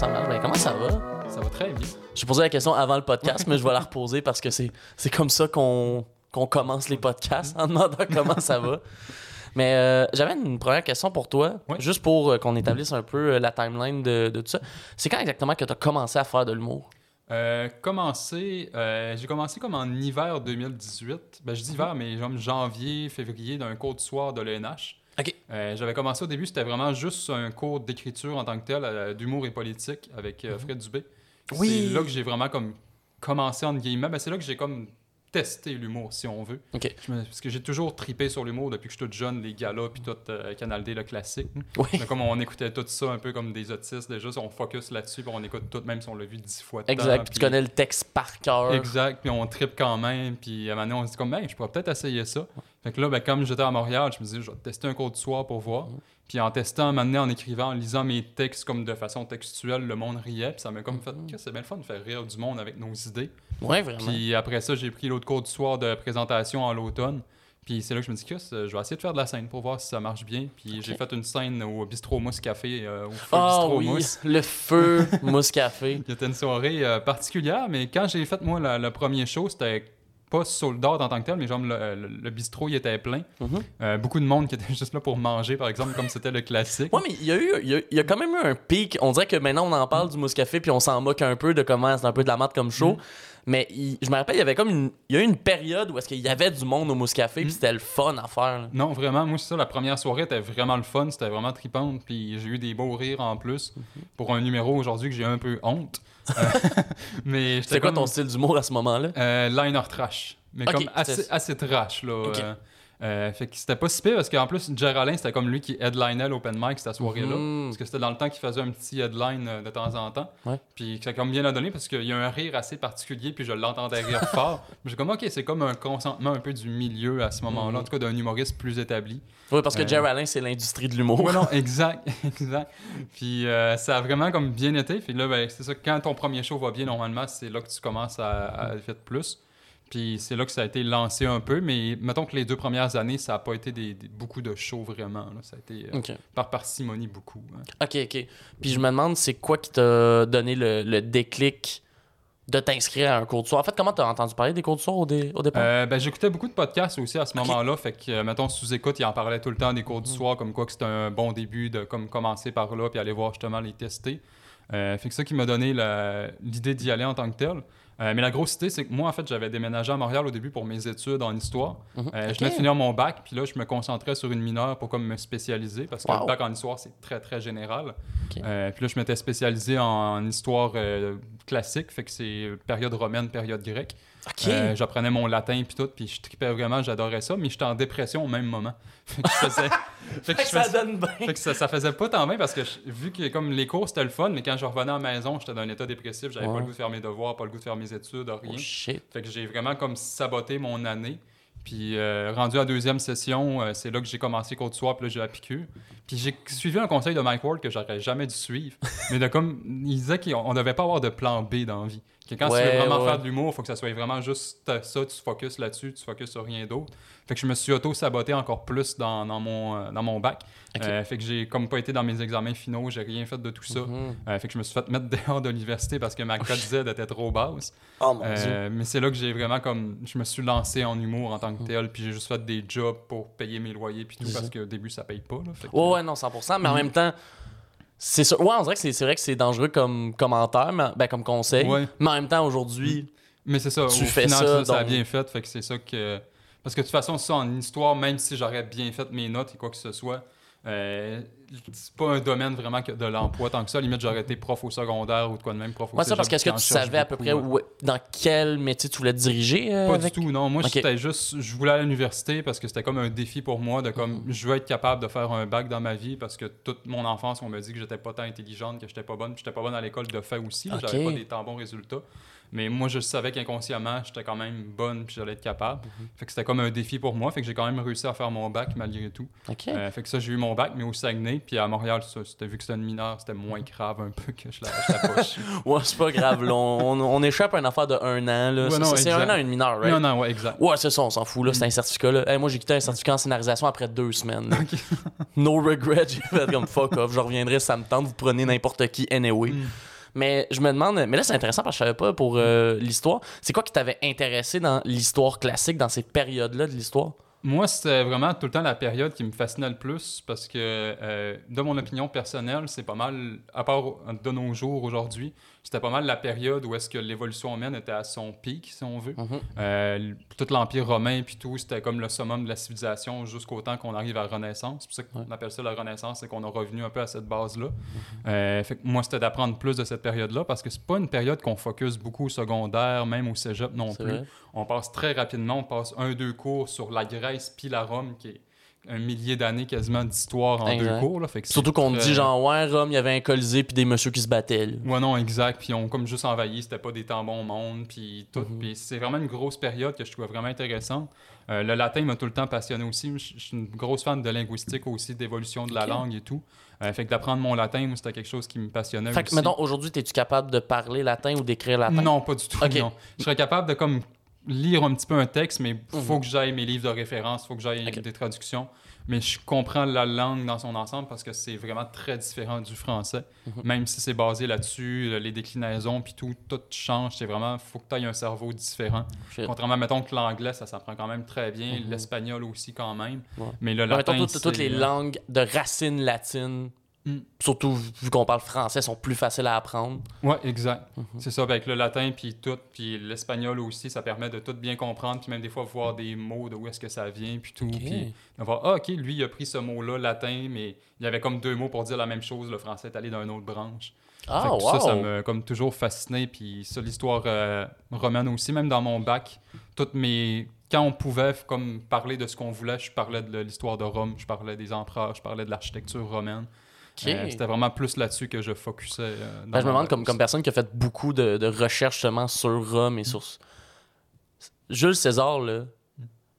ça marche. Ben, comment ça va? Ça va très bien. J'ai posé la question avant le podcast, mais je vais la reposer parce que c'est, c'est comme ça qu'on, qu'on commence les podcasts en demandant comment ça va. Mais euh, j'avais une première question pour toi, Oui. juste pour euh, qu'on établisse un peu euh, la timeline de, de tout ça. C'est quand exactement que tu as commencé à faire de l'humour? Euh, commencé, euh, j'ai commencé comme en hiver 2018. Ben, je dis hiver, mais genre janvier, février, d'un cours de soir de l'ENH. OK. Euh, J'avais commencé au début, c'était vraiment juste un cours d'écriture en tant que tel, euh, d'humour et politique avec euh, Fred Dubé. Oui. C'est là que j'ai vraiment comme commencé, entre guillemets. Ben, c'est là que j'ai comme testé l'humour, si on veut. Me- parce que j'ai toujours tripé sur l'humour depuis que je suis tout jeune, les galas, puis tout euh, Canal D, le classique. Oui. Comme on écoutait tout ça un peu comme des autistes, déjà, on focus là-dessus, puis on écoute tout, même si on l'a vu dix fois de temps, Exact. Puis tu connais le texte par cœur. Exact, puis on tripe quand même, puis à un moment donné, on se dit comme, ben, je pourrais peut-être essayer ça. Fait que là, ben, comme j'étais à Montréal, je me disais, je vais tester un cours du soir pour voir. Puis en testant, donné, en écrivant, en lisant mes textes comme de façon textuelle, le monde riait, puis ça m'a comme fait, que c'est bien le fun de faire rire du monde avec nos idées. Ouais, vraiment. Puis après ça, j'ai pris l'autre cours du soir de présentation en l'automne. Puis c'est là que je me dis que je vais essayer de faire de la scène pour voir si ça marche bien. Puis j'ai fait une scène au Bistro Mousse Café, euh, au feu Ah Bistro oui, Mousse. le feu mousse café. C'était une soirée euh, particulière, mais quand j'ai fait, moi, le premier show, c'était pas sold out en tant que tel, mais genre le, le- le bistrot, il était plein. Mhm. Euh, beaucoup de monde qui était juste là pour manger, par exemple, comme c'était le classique. Ouais, mais il y, a eu, il, y a, il y a quand même eu un pic. On dirait que maintenant, on en parle du mousse café, puis on s'en moque un peu de comment c'est un peu de la mate comme show. Mais il- je me rappelle, il y avait comme une, il y a eu une période où est-ce qu'il y avait du monde au mousse café, puis c'était le fun à faire. là. Non, vraiment, moi, c'est ça, la première soirée était vraiment le fun, c'était vraiment tripante, puis j'ai eu des beaux rires en plus pour un numéro aujourd'hui que j'ai un peu honte. Euh, mais C'était quoi ton style d'humour à ce moment-là? euh, liner trash. Mais comme assez, assez trash, là. Euh, euh, fait que c'était pas si pire parce qu'en plus, Geraldine, c'était comme lui qui headlinait l'open mic cette soirée-là. Mhm. Parce que c'était dans le temps qu'il faisait un petit headline euh, de temps en temps. Ouais. Puis ça a comme bien à donner parce qu'il y a un rire assez particulier, puis je l'entendais rire fort. J'ai comme, ok, c'est comme un consentement un peu du milieu à ce moment-là, Mhm. en tout cas d'un humoriste plus établi. Oui, parce que Euh, Jerry Allen, c'est l'industrie de l'humour. Ouais, non, exact, exact. Puis euh, ça a vraiment comme bien été. Puis là, ben, c'est ça, quand ton premier show va bien, normalement, c'est là que tu commences à, à faire plus. Puis c'est là que ça a été lancé un peu. Mais mettons que les deux premières années, ça n'a pas été des, des- beaucoup de shows vraiment. là. Ça a été euh, par parcimonie beaucoup. hein. OK, OK. Puis je me demande, c'est quoi qui t'a donné le, le déclic de t'inscrire à un cours de soir? En fait, comment t'as entendu parler des cours de soir au, dé- au départ? Euh, ben, j'écoutais beaucoup de podcasts aussi à ce moment-là. Fait que, euh, mettons, sous-écoute, il en parlait tout le temps des cours du soir, comme quoi que c'était un bon début de comme commencer par là, puis aller voir justement les tester. Euh, fait que ça qui m'a donné l'idée d'y aller en tant que tel. Euh, mais la grosse idée, c'est que moi, en fait, j'avais déménagé à Montréal au début pour mes études en histoire. Mhm. Euh. Je venais de finir mon bac, puis là, je me concentrais sur une mineure pour comme me spécialiser, parce que Wow. le bac en histoire, c'est très, très général. Euh, puis là, je m'étais spécialisé en, en histoire classique, fait que c'est période romaine, période grecque. OK. Euh, J'apprenais mon latin puis tout, puis je tripais vraiment, j'adorais ça, mais j'étais en dépression au même moment. Fait que je faisais... fait Fait que que je ça faisais- donne bien. fait que ça, ça faisait pas tant bien parce que je- vu que comme les cours c'était le fun, mais quand je revenais à la maison, j'étais dans un état dépressif, j'avais Ouais. pas le goût de faire mes devoirs, pas le goût de faire mes études, rien. Oh shit. Fait que j'ai vraiment comme saboté mon année. Puis euh, rendu à la deuxième session, euh, c'est là que j'ai commencé cours du soir, puis là j'ai la piqûre. Puis j'ai suivi un conseil de Mike Ward que j'aurais jamais dû suivre. mais de comme, il disait qu'on on devait pas avoir de plan B dans la vie. Que quand Ouais, tu veux vraiment ouais. faire de l'humour, il faut que ça soit vraiment juste ça, tu focuses là-dessus, tu focuses sur rien d'autre. Fait que je me suis auto-saboté encore plus dans, dans mon, euh, dans mon bac. Euh, fait que j'ai comme pas été dans mes examens finaux, j'ai rien fait de tout ça. Mhm. Euh, fait que je me suis fait mettre dehors de l'université parce que ma cote Z était trop basse. Oh mon dieu. Mais c'est là que j'ai vraiment comme je me suis lancé en humour en tant que tel puis j'ai juste fait des jobs pour payer mes loyers puis tout C'est parce qu'au début ça paye pas là. Fait que- Ouais, ouais, non, 100%. Mais en Mhm. même temps, c'est sûr. Ouais, on dirait que c'est vrai que c'est dangereux comme commentaire, mais, ben, comme conseil. Ouais. Mais en même temps, aujourd'hui, mais c'est ça Tu au fais final, ça, a bien fait fait que c'est ça que parce que de toute façon ça en histoire même si j'aurais bien fait mes notes et quoi que ce soit euh, c'est pas un domaine vraiment de l'emploi tant que ça limite j'aurais été prof au secondaire ou de quoi de même prof au moi, ça, parce qu'est-ce que tu savais à peu près ouais. où- dans quel métier tu voulais te diriger euh, Pas avec... du tout, non. Moi, c'était juste, je voulais aller à l'université parce que c'était comme un défi pour moi de comme, Mhm. je veux être capable de faire un bac dans ma vie parce que toute mon enfance, on me dit que j'étais pas tant intelligente, que j'étais pas bonne, puis j'étais pas bonne à l'école de fait aussi. J'avais pas des tant bons résultats. Mais moi, je savais qu'inconsciemment, j'étais quand même bonne, puis j'allais être capable. Mhm. Fait que c'était comme un défi pour moi. Fait que j'ai quand même réussi à faire mon bac malgré tout. OK. Euh, fait que ça, j'ai eu mon bac, mais au Saguenay. Puis à Montréal, ça, c'était vu que c'était une mineure, c'était moins grave un peu que je la, je la poche. Ouais, c'est pas grave. là. On, on échappe à une affaire de un an. Là. Ouais, C'est- un an, une mineure, right? Non, non, ouais, exact. Ouais, c'est ça, on s'en fout. là. C'est un certificat. Là. Hey, moi, j'ai quitté un certificat en scénarisation après deux semaines. no regret. J'ai fait comme fuck off. Je reviendrai ça me tente. Vous prenez n'importe qui anyway. Mm. Mais je me demande, mais là c'est intéressant parce que je savais pas pour euh, l'histoire. C'est quoi qui t'avait intéressé dans l'histoire classique, dans ces périodes-là de l'histoire? Moi, c'était vraiment tout le temps la période qui me fascinait le plus parce que, euh, de mon opinion personnelle, c'est pas mal, à part de nos jours aujourd'hui, c'était pas mal la période où est-ce que l'évolution humaine était à son pic, si on veut. Euh, tout l'Empire romain puis tout, c'était comme le summum de la civilisation jusqu'au temps qu'on arrive à la Renaissance. C'est pour ça qu'on Ouais. appelle ça la Renaissance, c'est qu'on a revenu un peu à cette base-là. Mhm. Euh, fait que moi, c'était d'apprendre plus de cette période-là parce que c'est pas une période qu'on focus beaucoup au secondaire, même au cégep non plus. vrai? On passe très rapidement, on passe un, deux cours sur la Grèce puis la Rome, qui est un millier d'années quasiment d'histoire en Exact. deux cours. Là, fait que Surtout qu'on très- dit genre, ouais, Rome, il y avait un colisée puis des messieurs qui se battaient. là. Ouais, non, exact. Puis on comme juste envahi, c'était pas des temps bons monde, puis tout. Mhm. Puis c'est vraiment une grosse période que je trouvais vraiment intéressante. Euh, le latin m'a tout le temps passionné aussi. Je je suis une grosse fan de linguistique aussi, d'évolution de la langue et tout. Euh, fait que d'apprendre mon latin, moi, c'était quelque chose qui me passionnait Fait que, mettons, aujourd'hui, es-tu capable de parler latin ou d'écrire latin? Non, pas du tout. Non. Je serais capable de comme lire un petit peu un texte, mais Mhm. faut que j'aille mes livres de référence, faut que j'aille Ok. des traductions. Mais je comprends la langue dans son ensemble parce que c'est vraiment très différent du français. Mhm. Même si c'est basé là-dessus, les déclinaisons puis tout, tout change. C'est vraiment, faut que tu aies un cerveau différent. Shit. Contrairement, mettons que l'anglais, ça s'apprend quand même très bien. Mhm. L'espagnol aussi quand même. Ouais. Mais le Ouais, latin, mettons, toutes, toutes les langues de racines latines, Mm. surtout vu qu'on parle français, sont plus faciles à apprendre. Ouais, exact. Mhm. C'est ça, avec le latin puis tout, puis l'espagnol aussi, ça permet de tout bien comprendre, puis même des fois voir des mots de où est-ce que ça vient, puis tout, puis de voir, ah, ok, lui, il a pris ce mot-là, latin, mais il y avait comme deux mots pour dire la même chose, le français est allé dans une autre branche. Ah, wow! Ça, ça m'a comme toujours fasciné, puis ça, l'histoire euh, romaine aussi, même dans mon bac, toutes mes... Quand on pouvait comme parler de ce qu'on voulait, je parlais de l'histoire de Rome, je parlais des empereurs, je parlais de l'architecture romaine. Euh, C'était vraiment plus là-dessus que je focusais. euh, Ben, je me demande, comme, comme personne qui a fait beaucoup de, de recherches justement sur Rome et sur. Jules César, là,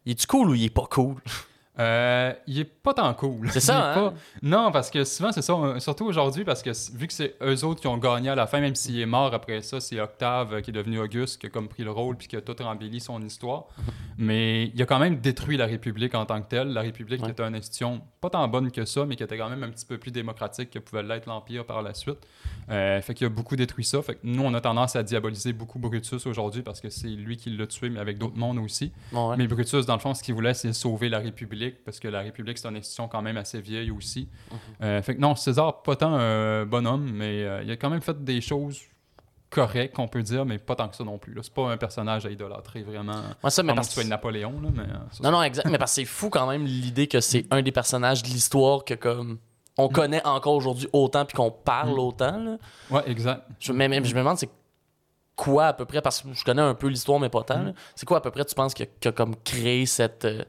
il est-tu cool ou il est pas cool? Euh, il est pas tant cool. C'est ça, est hein? pas- Non, parce que souvent, c'est ça. Surtout aujourd'hui, parce que vu que c'est eux autres qui ont gagné à la fin, même s'il est mort après ça, c'est Octave qui est devenu Auguste, qui a comme pris le rôle puis qui a tout embelli son histoire. Mais il a quand même détruit la République en tant que telle. La République Ouais. était une institution pas tant bonne que ça, mais qui était quand même un petit peu plus démocratique que pouvait l'être l'Empire par la suite. Euh, fait qu'il a beaucoup détruit ça. Fait que nous, on a tendance à diaboliser beaucoup Brutus aujourd'hui parce que c'est lui qui l'a tué, mais avec d'autres mondes aussi. Ouais. Mais Brutus, dans le fond, ce qu'il voulait, c'est sauver la République, parce que la République, c'est une institution quand même assez vieille aussi. Mhm. Euh, fait que non, César, pas tant un bonhomme, mais euh, il a quand même fait des choses correctes, on peut dire, mais pas tant que ça non plus. là. C'est pas un personnage à idolâtrer, vraiment. Ouais, ça, mais parce que tu sois Napoléon, là, mais... euh, ça, Non, non, exact. mais parce que c'est fou quand même l'idée que c'est un des personnages de l'histoire que comme on connaît encore aujourd'hui autant puis qu'on parle Mm. autant. Là. Ouais, exact. Je, mais, mais je me demande c'est quoi à peu près, parce que je connais un peu l'histoire, mais pas tant. Mm. C'est quoi à peu près tu penses qui a, qui a comme créé cette, euh,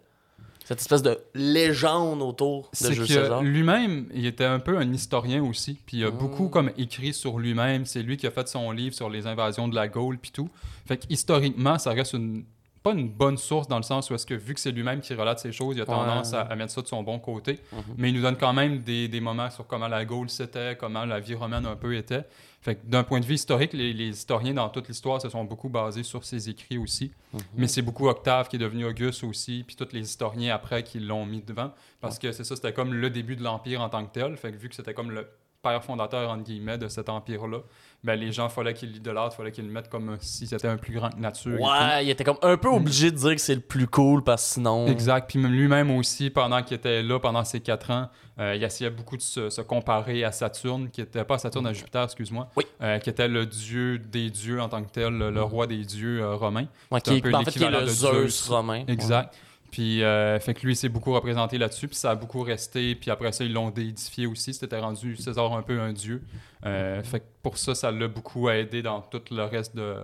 cette espèce de légende autour de Jules César? lui-même, il était un peu un historien aussi, puis il a Mm. beaucoup comme écrit sur lui-même. C'est lui qui a fait son livre sur les invasions de la Gaule puis tout. Fait que historiquement, ça reste une pas une bonne source dans le sens où est-ce que vu que c'est lui-même qui relate ces choses, il a tendance Ouais. à, à mettre ça de son bon côté. Mhm. Mais il nous donne quand même des, des moments sur comment la Gaule c'était, comment la vie romaine un peu était. Fait que d'un point de vue historique, les, les historiens dans toute l'histoire se sont beaucoup basés sur ses écrits aussi. Mhm. Mais c'est beaucoup Octave qui est devenu Auguste aussi, puis tous les historiens après qui l'ont mis devant. Parce que c'est ça, c'était comme le début de l'Empire en tant que tel. Fait que vu que c'était comme le père fondateur, entre guillemets, de cet empire-là, ben les gens, fallait qu'ils l'idolâtrent, fallait qu'ils le mettent comme si c'était un plus grand que nature. Ouais, il était comme un peu obligé de dire que c'est le plus cool parce que sinon. Exact. Puis même lui-même aussi, pendant qu'il était là, pendant ces quatre ans, euh, il essayait beaucoup de se, se comparer à Saturne, qui était pas à Saturne, à Jupiter, excuse-moi, Oui. euh, qui était le dieu des dieux en tant que tel, le, le roi des dieux euh, romains. Ouais, un qui est- peu en fait, qui est le Zeus. romain. Exact. Puis, euh, fait que lui, il s'est beaucoup représenté là-dessus, puis ça a beaucoup resté. Puis après ça, ils l'ont déidifié aussi. C'était rendu César un peu un dieu. Euh, Fait que pour ça, ça l'a beaucoup aidé dans tout le reste de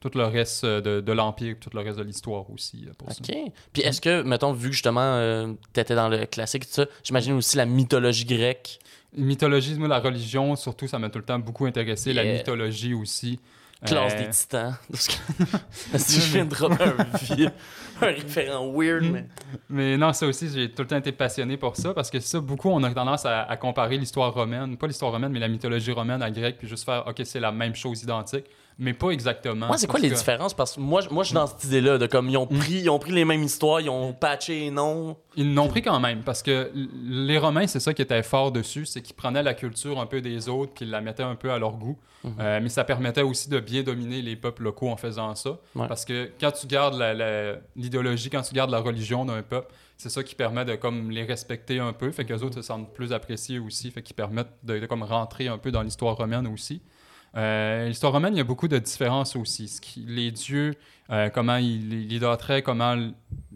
tout le reste de, de l'Empire, tout le reste de l'histoire aussi. euh, ça. OK. Puis est-ce que, mettons, vu que justement, euh, t'étais dans le classique, tout ça, j'imagine aussi la mythologie grecque? Mythologie, moi, la religion, surtout, ça m'a tout le temps beaucoup intéressé. La mythologie aussi. Classe Euh, des titans. Parce que- si je viens de dropper un, vieux- un référent weird, mais. Mais non, ça aussi, j'ai tout le temps été passionné pour ça parce que ça, beaucoup, on a tendance à, à comparer l'histoire romaine, pas l'histoire romaine, mais la mythologie romaine à grec, puis juste faire, OK, c'est la même chose identique, mais pas exactement. Moi, c'est quoi les que- différences? Parce que moi, je- moi je suis dans cette idée-là de comme ils ont Mm. pris, ils ont pris les mêmes histoires, ils ont patché les noms. Ils l'ont pris quand même, parce que les Romains, c'est ça qui était fort dessus, c'est qu'ils prenaient la culture un peu des autres, puis ils la mettaient un peu à leur goût. Mhm. Euh, mais ça permettait aussi de bien dominer les peuples locaux en faisant ça. Ouais. Parce que quand tu gardes l'idéologie, quand tu gardes la religion d'un peuple, c'est ça qui permet de comme les respecter un peu, fait que les autres se sentent plus appréciés aussi, fait qu'ils permettent de, de comme rentrer un peu dans l'histoire romaine aussi. Euh, l'histoire romaine, il y a beaucoup de différences aussi. Ce qui- les dieux, euh, comment ils idolâtraient, comment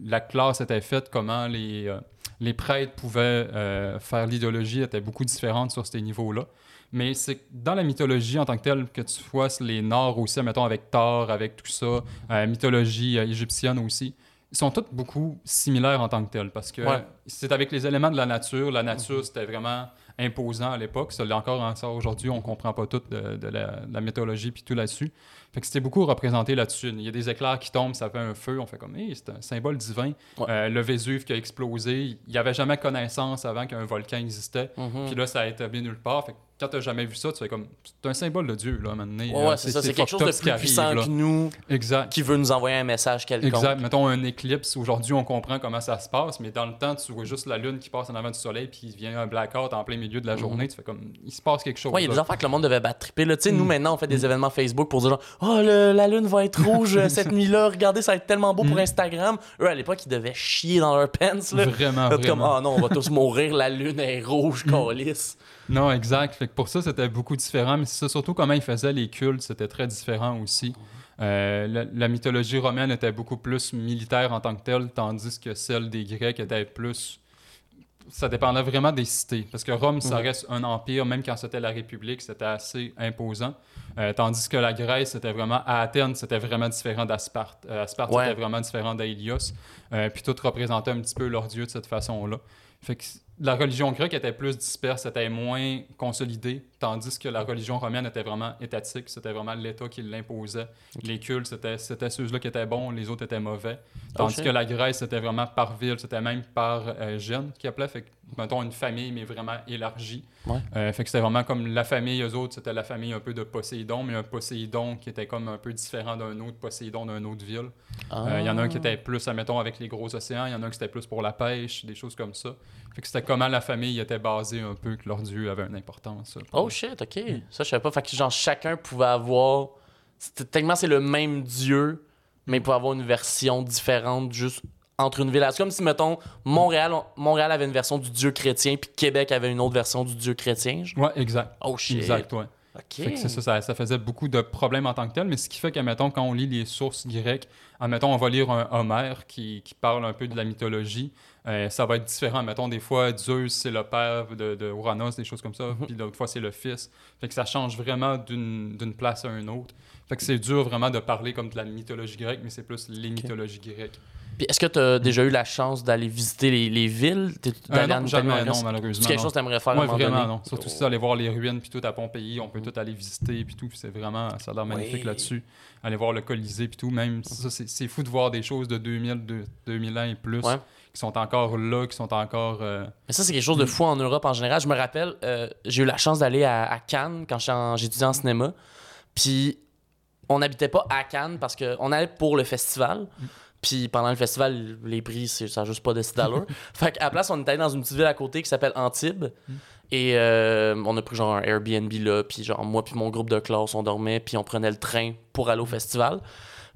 la classe était faite, comment les, euh, les prêtres pouvaient euh, faire l'idéologie était beaucoup différente sur ces niveaux-là. Mais c'est dans la mythologie en tant que telle que tu vois les Nords aussi, mettons avec Thor, avec tout ça, mythologie égyptienne aussi, ils sont tous beaucoup similaires en tant que tels parce que Ouais. c'est avec les éléments de la nature. La nature, c'était vraiment imposant à l'époque. Ça l'est encore encore aujourd'hui. On comprend pas tout de, de la, de la mythologie puis tout là-dessus. Fait que c'était beaucoup représenté là-dessus. Il y a des éclairs qui tombent, ça fait un feu. On fait comme, Hey, c'est un symbole divin. Ouais. Euh, le Vésuve qui a explosé, il n'y avait jamais connaissance avant qu'un volcan existait. Mhm. Puis là, ça a établi nulle part. Fait que quand t'as jamais vu ça, tu fais comme, c'est un symbole de Dieu, là, maintenant. Ouais, ouais, c'est ça. C'est quelque chose de plus puissant que nous Exact. qui veut nous envoyer un message quelconque. Exact. Mettons un éclipse. Aujourd'hui, on comprend comment ça se passe, mais dans le temps, tu vois juste la lune qui passe en avant du soleil, puis il vient un blackout en plein milieu de la journée. Tu fais comme, il se passe quelque chose. Mhm. Ouais, il y a des affaires que le monde devait battre triper. Là. Tu sais, nous, Mm. maintenant, on fait des événements Facebook pour dire genre, oh, le- la lune va être rouge euh, cette nuit-là. Regardez, ça va être tellement beau pour. Instagram. Eux, à l'époque, ils devaient chier dans leur pants. Là. Vraiment, comme, ah non, on va tous mourir, la lune est rouge, calice. Non, exact. Fait que pour ça, c'était beaucoup différent. Mais c'est ça, surtout comment ils faisaient les cultes, c'était très différent aussi. Euh, la, la mythologie romaine était beaucoup plus militaire en tant que telle, tandis que celle des Grecs était plus. Ça dépendait vraiment des cités. Parce que Rome, ça reste un empire, même quand c'était la République, c'était assez imposant. Euh, tandis que la Grèce, c'était vraiment. À Athènes, c'était vraiment différent d'Asparte. Euh, Asparte, Ouais. c'était vraiment différent d'Aélios. Euh, puis tout représentait un petit peu leur dieu de cette façon-là. Fait que la religion grecque était plus disperse, était moins consolidée, tandis que la religion romaine était vraiment étatique, c'était vraiment l'État qui l'imposait. Les cultes, c'était, c'était ceux-là qui étaient bons, les autres étaient mauvais. Tandis shit. que la Grèce, c'était vraiment par ville, c'était même par euh, gène qui appelait, fait que, mettons, une famille, mais vraiment élargie. Ouais. Euh, fait que c'était vraiment comme la famille, eux autres, c'était la famille un peu de Poséidon, mais un Poséidon qui était comme un peu différent d'un autre Poséidon d'une autre ville. Euh, Il y en a un qui était plus, admettons, avec les gros océans. Il y en a un qui était plus pour la pêche, des choses comme ça. Fait que c'était comment la famille était basée un peu, que leur dieu avait une importance. Oh shit, ok. Ça, je savais pas. Fait que genre, chacun pouvait avoir. Techniquement, c'est le même dieu, mais il pouvait avoir une version différente juste entre une ville. C'est comme si, mettons, Montréal, on- Montréal avait une version du dieu chrétien, puis Québec avait une autre version du dieu chrétien. genre. Ouais, exact. Oh shit. Exact, ouais. Fait que c'est ça, ça, ça faisait beaucoup de problèmes en tant que tel, mais ce qui fait qu'admettons, quand on lit les sources grecques, admettons, on va lire un Homère qui, qui parle un peu de la mythologie, euh, ça va être différent. Mettons, des fois, Zeus, c'est le père de, de Uranus, des choses comme ça, puis d'autres fois, c'est le fils. Fait que ça change vraiment d'une d'une place à une autre. Fait que c'est dur vraiment de parler comme de la mythologie grecque, mais c'est plus les mythologies grecques. Puis est-ce que tu as déjà eu la chance d'aller visiter les, les villes? T'es- Euh, non, jamais, non, malheureusement. C'est quelque non. chose que faire à un Ouais, moment vraiment, donné? non. Surtout si ça, aller voir les ruines, puis tout à Pompéi, on peut tout aller visiter, puis tout. C'est vraiment, ça a l'air magnifique Oui. là-dessus. Aller voir le Colisée, puis tout. Même, ça, c'est c'est fou de voir des choses de 2000, de 2000 ans et plus Ouais. qui sont encore là, qui sont encore. euh, Mais ça, c'est quelque chose de fou en Europe en général. Je me rappelle, euh, j'ai eu la chance d'aller à, à Cannes quand j'étais en- j'étudiais en cinéma. Puis on n'habitait pas à Cannes parce qu'on allait pour le festival. Puis pendant le festival, les prix, c'est- ça n'a juste pas décidé d'allure. fait qu'à la place, on est allé dans une petite ville à côté qui s'appelle Antibes. Et euh, on a pris genre un Airbnb là. Puis genre, moi puis mon groupe de classe, on dormait. Puis on prenait le train pour aller au festival.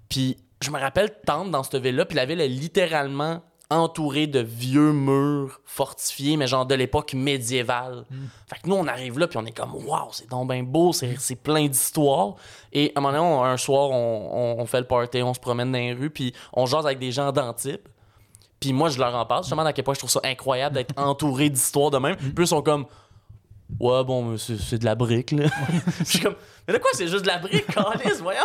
Puis je me rappelle tente dans cette ville-là. Puis la ville est littéralement entourée de vieux murs fortifiés, mais genre de l'époque médiévale. Fait que nous, on arrive là, puis on est comme, waouh, c'est donc bien beau, c'est plein d'histoires. Et à un moment donné, on- un soir, on, on- on fait le party, on se promène dans les rues, puis on jase avec des gens d'Antibes. Puis moi, je leur en parle, justement, à quel point je trouve ça incroyable d'être entouré d'histoires de même. Puis eux sont comme, Ouais, bon, c'est de la brique, là. je suis comme, mais de quoi, c'est juste de la brique, Calice, voyons?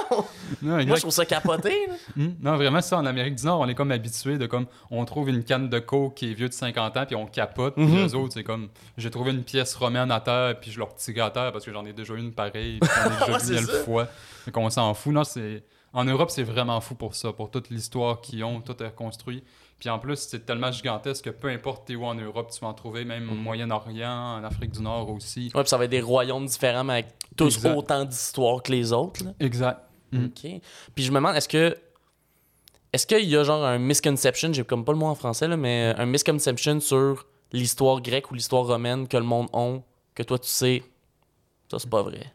Non, Moi, je trouve ça capoté, là. Hmm. Non, vraiment, ça, en Amérique du Nord, on est comme habitué de comme, on trouve une canne de coke qui est vieux de 50 ans, puis on capote, puis Mhm. les autres, c'est comme, j'ai trouvé une pièce romaine à terre, puis je leur tire à terre parce que j'en ai déjà une pareille, puis j'en ai déjà vu ça. fois. Fait qu'on s'en fout. Non, c'est... En Europe, c'est vraiment fou pour ça, pour toute l'histoire qu'ils ont, tout est reconstruit. Puis en plus, c'est tellement gigantesque que peu importe t'es où en Europe, tu vas en trouver, même au Mhm. Moyen-Orient, en Afrique du Nord aussi. Ouais, puis ça va être des royaumes différents, mais avec tous Exact. autant d'histoires que les autres, là. Exact. Mhm. OK. Puis je me demande, est-ce que. Est-ce qu'il y a genre un misconception, j'ai comme pas le mot en français, là, mais un misconception sur l'histoire grecque ou l'histoire romaine que le monde ont, que toi tu sais, ça c'est pas vrai.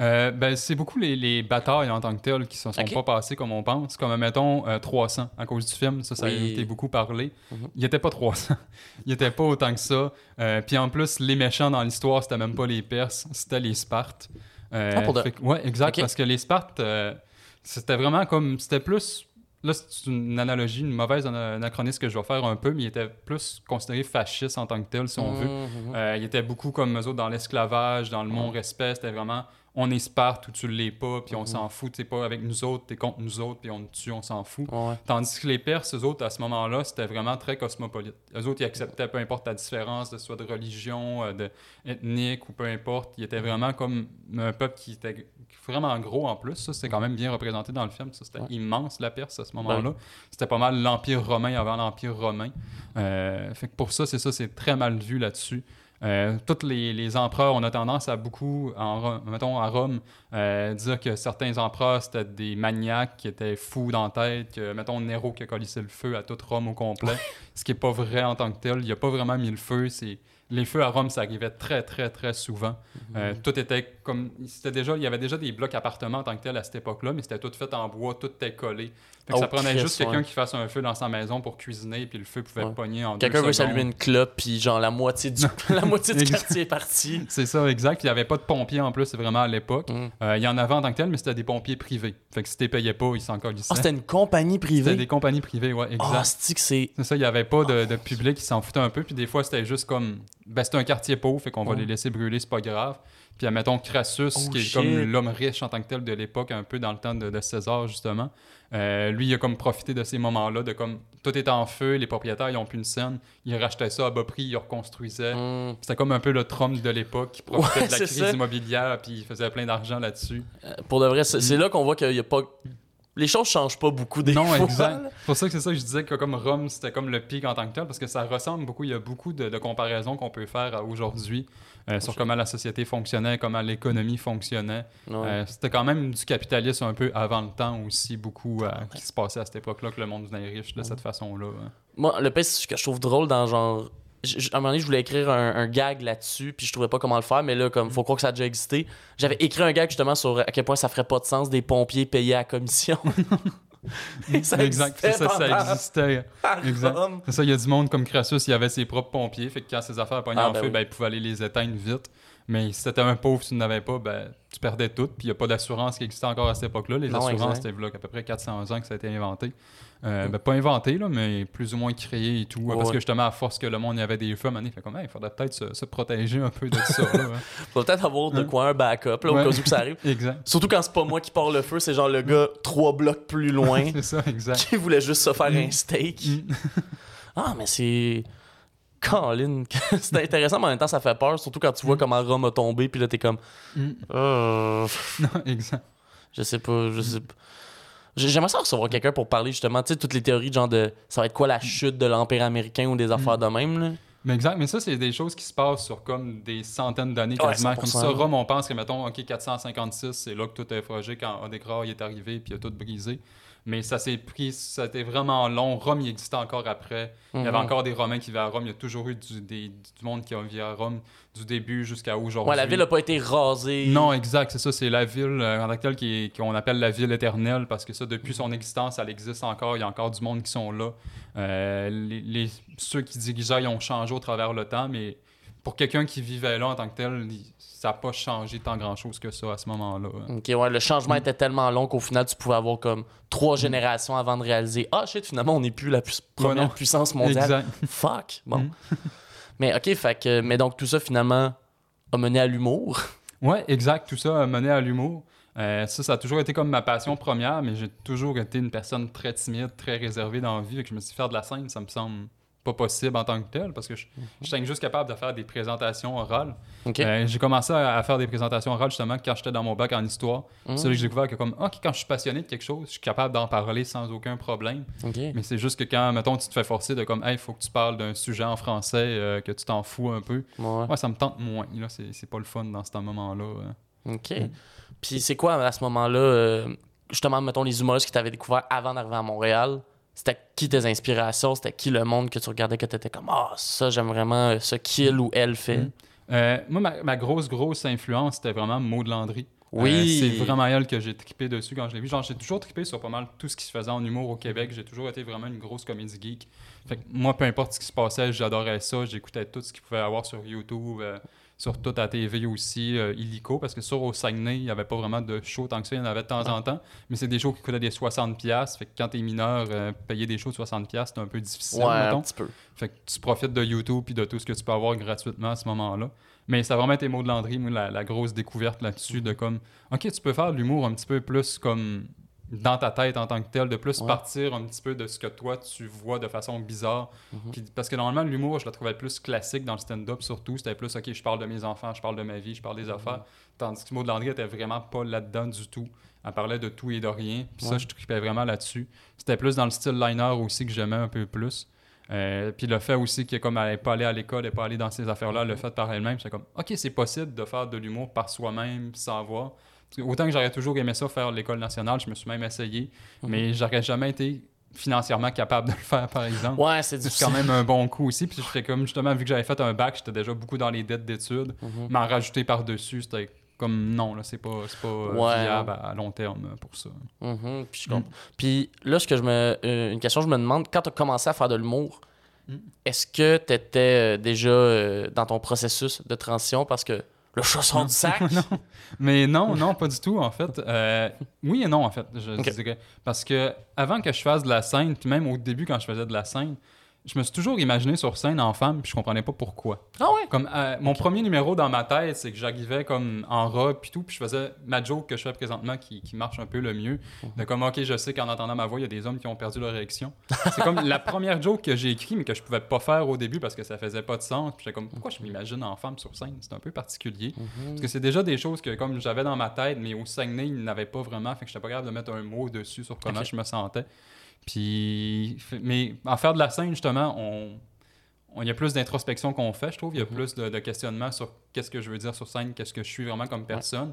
Euh, ben, c'est beaucoup les, les batailles en tant que telles qui ne se sont pas passées comme on pense. Comme, mettons, euh, 300 à cause du film. Ça, ça a été beaucoup parlé. Mhm. Il était pas 300. Il était pas autant que ça. Euh, Puis en plus, les méchants dans l'histoire, c'était même pas les Perses, c'était les Spartes. Euh, Ah, pour de- fait ouais, exact. Parce que les Spartes, euh, c'était vraiment comme. C'était plus. Là, c'est une analogie, une mauvaise ana- anachronisme que je vais faire un peu, mais il était plus considéré fasciste en tant que tel, si on veut. Mhm. Euh, il était beaucoup comme eux autres dans l'esclavage, dans le non-respect. C'était vraiment on est Sparte ou tu l'es pas, puis on Mhm. s'en fout. T'es pas avec nous autres, t'es contre nous autres, puis on te tue, on s'en fout. Ouais. Tandis que les Perses, eux autres, à ce moment-là, c'était vraiment très cosmopolite. Eux autres, ils acceptaient peu importe la différence, de soit de religion, euh, de ethnique ou peu importe. Ils étaient vraiment comme un peuple qui était vraiment gros en plus. Ça, c'était quand même bien représenté dans le film. Ça, c'était Ouais. immense, la Perse, à ce moment-là. C'était pas mal l'Empire romain avant l'Empire romain. Euh, fait que pour ça, c'est ça, c'est très mal vu là-dessus. Euh, tous les, les empereurs, on a tendance à beaucoup, en, mettons à Rome, euh, dire que certains empereurs c'était des maniaques qui étaient fous dans la tête, que, mettons Néro qui a collissé le feu à toute Rome au complet, ce qui est pas vrai en tant que tel. Il a pas vraiment mis le feu. C'est les feux à Rome, ça arrivait très très très souvent. Euh, tout était comme, c'était déjà, il y avait déjà des blocs appartements en tant que tel à cette époque-là, mais c'était tout fait en bois, tout était collé. Fait que Oh, ça prenait Christ, juste quelqu'un ouais. qui fasse un feu dans sa maison pour cuisiner, puis le feu pouvait Ouais. pogner en Quelqu'un veut s'allumer une clope, puis genre la moitié du, la moitié du quartier est parti. C'est ça, exact. Il n'y avait pas de pompiers en plus, c'est vraiment à l'époque. Mm. Euh, il y en avait en tant que tel, mais c'était des pompiers privés. Fait que si tu payais pas, ils s'en. Ah, c'était une compagnie C'était privée. des compagnies privées, ouais, exact. Ah, c'est ça, il n'y avait pas de, de public qui s'en foutait un peu. Puis des fois, c'était juste comme. Ben, c'était un quartier pauvre, fait qu'on va les laisser brûler, c'est pas grave. Puis, admettons, Crassus, Oh, qui est shit. comme l'homme riche en tant que tel de l'époque, un peu dans le temps de, de César, justement. euh, lui, il a comme profité de ces moments-là, de comme. Tout est en feu, les propriétaires, ils ont plus une scène. Ils rachetaient ça à bas prix, ils reconstruisaient. Hmm. C'était comme un peu le Trump de l'époque qui profitait Ouais, de la c'est crise ça. immobilière, puis il faisait plein d'argent là-dessus. Euh, Pour de vrai, c'est c'est là qu'on voit qu'il y a pas. Les choses changent pas beaucoup des Non, fois. exact. C'est pour ça que c'est ça que je disais que comme Rome, c'était comme le pic en tant que tel, parce que ça ressemble beaucoup. Il y a beaucoup de, de comparaisons qu'on peut faire aujourd'hui euh, sur comment la société fonctionnait, comment l'économie fonctionnait. Ouais. Euh, c'était quand même du capitalisme un peu avant le temps aussi, beaucoup euh, qui se passait à cette époque-là, que le monde devenait riche de cette façon-là. hein. Moi, le pire, c'est ce que je trouve drôle dans genre. À un moment donné, je voulais écrire un, un gag là-dessus, puis je trouvais pas comment le faire, mais là, comme faut croire que ça a déjà existé. J'avais écrit un gag justement sur à quel point ça ferait pas de sens des pompiers payés à commission. Ça exact, ça, ça existait. Exact. C'est ça, il y a du monde comme Crassus, il avait ses propres pompiers, fait que quand ses affaires pognaient Ah, en ben feu, oui. ben, il pouvait aller les éteindre vite. Mais si c'était un pauvre, tu n'avais pas, ben, tu perdais tout. Puis il n'y a pas d'assurance qui existait encore à cette époque-là. Les Non, assurances, c'était à peu près 400 ans que ça a été inventé. Euh, ben, pas inventé, là, mais plus ou moins créé et tout. Parce que justement, à force que le monde y avait des feux, il fait comme, Hey, il faudrait peut-être se, se protéger un peu de ça. là, hein. Faut peut-être avoir de quoi un backup, là, au cas où que ça arrive. Exact. Surtout quand c'est pas moi qui pars le feu, c'est genre le gars trois blocs plus loin C'est ça, exact. qui voulait juste se faire un steak. Mm. Ah, mais c'est. Colin, c'est intéressant, mais en même temps, ça fait peur, surtout quand tu vois comment Rome a tombé, puis là, t'es comme. Mm. Euh, Non, exact. je sais pas, je sais pas. J'ai- J'aimerais ça recevoir quelqu'un pour parler justement, tu sais, toutes les théories de genre de ça va être quoi la chute de l'Empire américain ou des affaires de même, là? Mais exact, mais ça, c'est des choses qui se passent sur comme des centaines d'années quasiment. 100%. comme ça, Rome, on pense que, mettons, OK, 456, c'est là que tout est frogé quand Odécrar est arrivé puis il a tout brisé. Mais ça s'est pris, ça a été vraiment long. Rome, il existait encore après. Il y avait Mhm. encore des Romains qui vivaient à Rome. Il y a toujours eu du, des- du monde qui a vécu à Rome du début jusqu'à aujourd'hui. Ouais, la ville a pas été rasée. Non, exact, c'est ça, c'est la ville euh, en tant que telle qui qu'on appelle la ville éternelle parce que ça, depuis son existence, elle existe encore, il y a encore du monde qui sont là. Euh, les, les- ceux qui dirigeaient, ils ont changé au travers le temps, mais pour quelqu'un qui vivait là en tant que tel, il- ça n'a pas changé tant grand-chose que ça à ce moment-là. Ok, ouais, le changement Mm. était tellement long qu'au final, tu pouvais avoir comme trois générations avant de réaliser Ah shit, finalement, on n'est plus la pu- première puissance mondiale. Exact. Fuck. Bon. Mm. Mais ok, fait que. Mais donc, tout ça, finalement, a mené à l'humour. Ouais, exact. Tout ça a mené à l'humour. Euh, ça, ça a toujours été comme ma passion première, mais j'ai toujours été une personne très timide, très réservée dans la vie. Fait que je me suis faire de la scène, ça me semble pas possible en tant que tel parce que je, je suis juste capable de faire des présentations orales. Euh, j'ai commencé à, à faire des présentations orales justement quand j'étais dans mon bac en histoire. Mm. C'est là que j'ai découvert que comme ok quand je suis passionné de quelque chose, je suis capable d'en parler sans aucun problème. Mais c'est juste que quand mettons tu te fais forcer de comme hey faut que tu parles d'un sujet en français euh, que tu t'en fous un peu. Ouais. Ouais, ça me tente moins. Là, c'est pas le fun dans ce moment-là. euh. OK. Puis c'est quoi à ce moment-là, euh, justement, mettons les humoristes que tu avais découvert avant d'arriver à Montréal? C'était qui tes inspirations? C'était qui le monde que tu regardais que tu étais comme Ah, ça, j'aime vraiment ce qu'il ou elle fait? Mm. Euh, moi, ma, ma grosse, grosse influence, c'était vraiment Maud Landry. Oui. Euh, c'est vraiment elle que j'ai trippé dessus quand je l'ai vu. Genre, j'ai toujours trippé sur pas mal tout ce qui se faisait en humour au Québec. J'ai toujours été vraiment une grosse comédie geek. Fait que moi, peu importe ce qui se passait, j'adorais ça. J'écoutais tout ce qu'il pouvait avoir sur YouTube, euh, sur toute la TV aussi, euh, illico, parce que sur au Saguenay, il n'y avait pas vraiment de show tant que ça. Il y en avait de temps en temps, mais c'est des shows qui coûtaient des 60$. Fait que quand t'es mineur, euh, payer des shows de 60$, c'est un peu difficile, Ouais, mettons. un petit peu. Fait que tu profites de YouTube puis de tout ce que tu peux avoir gratuitement à ce moment-là. Mais ça a vraiment été Maud Landry, la, la grosse découverte là-dessus de comme, OK, tu peux faire de l'humour un petit peu plus comme dans ta tête en tant que tel, de plus Ouais. partir un petit peu de ce que toi tu vois de façon bizarre. Mhm. Puis- parce que normalement, l'humour, je le trouvais plus classique dans le stand-up surtout. C'était plus, OK, je parle de mes enfants, je parle de ma vie, je parle Mhm. des affaires. Tandis que Maud Landry était vraiment pas là-dedans du tout. Elle parlait de tout et de rien. Puis ça, je tripais vraiment là-dessus. C'était plus dans le style liner aussi que j'aimais un peu plus. Euh, puis le fait aussi que comme elle n'est pas allée à l'école, elle n'est pas allée dans ces affaires-là, elle l'a fait par elle-même, c'est comme OK, c'est possible de faire de l'humour par soi-même sans voir. Autant que j'aurais toujours aimé ça faire l'école nationale, je me suis même essayé, Mhm. mais j'aurais jamais été financièrement capable de le faire par exemple. Ouais, c'est quand même un bon coup aussi. Puis j'étais comme justement, vu que j'avais fait un bac, j'étais déjà beaucoup dans les dettes d'études. Mhm. M'en rajouter par-dessus, c'était comme non, là, c'est pas, c'est pas euh, Ouais. viable à, à long terme pour ça. Mhm, puis, je Mm. Puis là, ce que je me, euh, une question que je me demande, quand tu as commencé à faire de l'humour, Mm. est-ce que tu étais déjà euh, dans ton processus de transition? Parce que le chat sort du sac? non. Mais non, non, pas du tout, en fait. Euh, oui et non, en fait, je dirais. Parce que avant que je fasse de la scène, puis même au début, quand je faisais de la scène, je me suis toujours imaginé sur scène en femme, puis je comprenais pas pourquoi. Ah ouais? Comme euh, mon premier numéro dans ma tête, c'est que j'arrivais comme en robe puis tout, puis je faisais ma joke que je fais présentement qui, qui marche un peu le mieux. De comme ok, je sais qu'en entendant ma voix, il y a des hommes qui ont perdu leur érection. C'est comme la première joke que j'ai écrite mais que je pouvais pas faire au début parce que ça faisait pas de sens. Puis j'étais comme pourquoi je m'imagine en femme sur scène, c'est un peu particulier. Parce que c'est déjà des choses que comme j'avais dans ma tête, mais au Saguenay, il n'avait pas vraiment, fait que j'étais pas capable de mettre un mot dessus sur comment je me sentais. Puis, mais en faire de la scène justement, on on- il y a plus d'introspection qu'on fait, je trouve. Il y a Mhm. plus de, de questionnement sur qu'est-ce que je veux dire sur scène, qu'est-ce que je suis vraiment comme personne.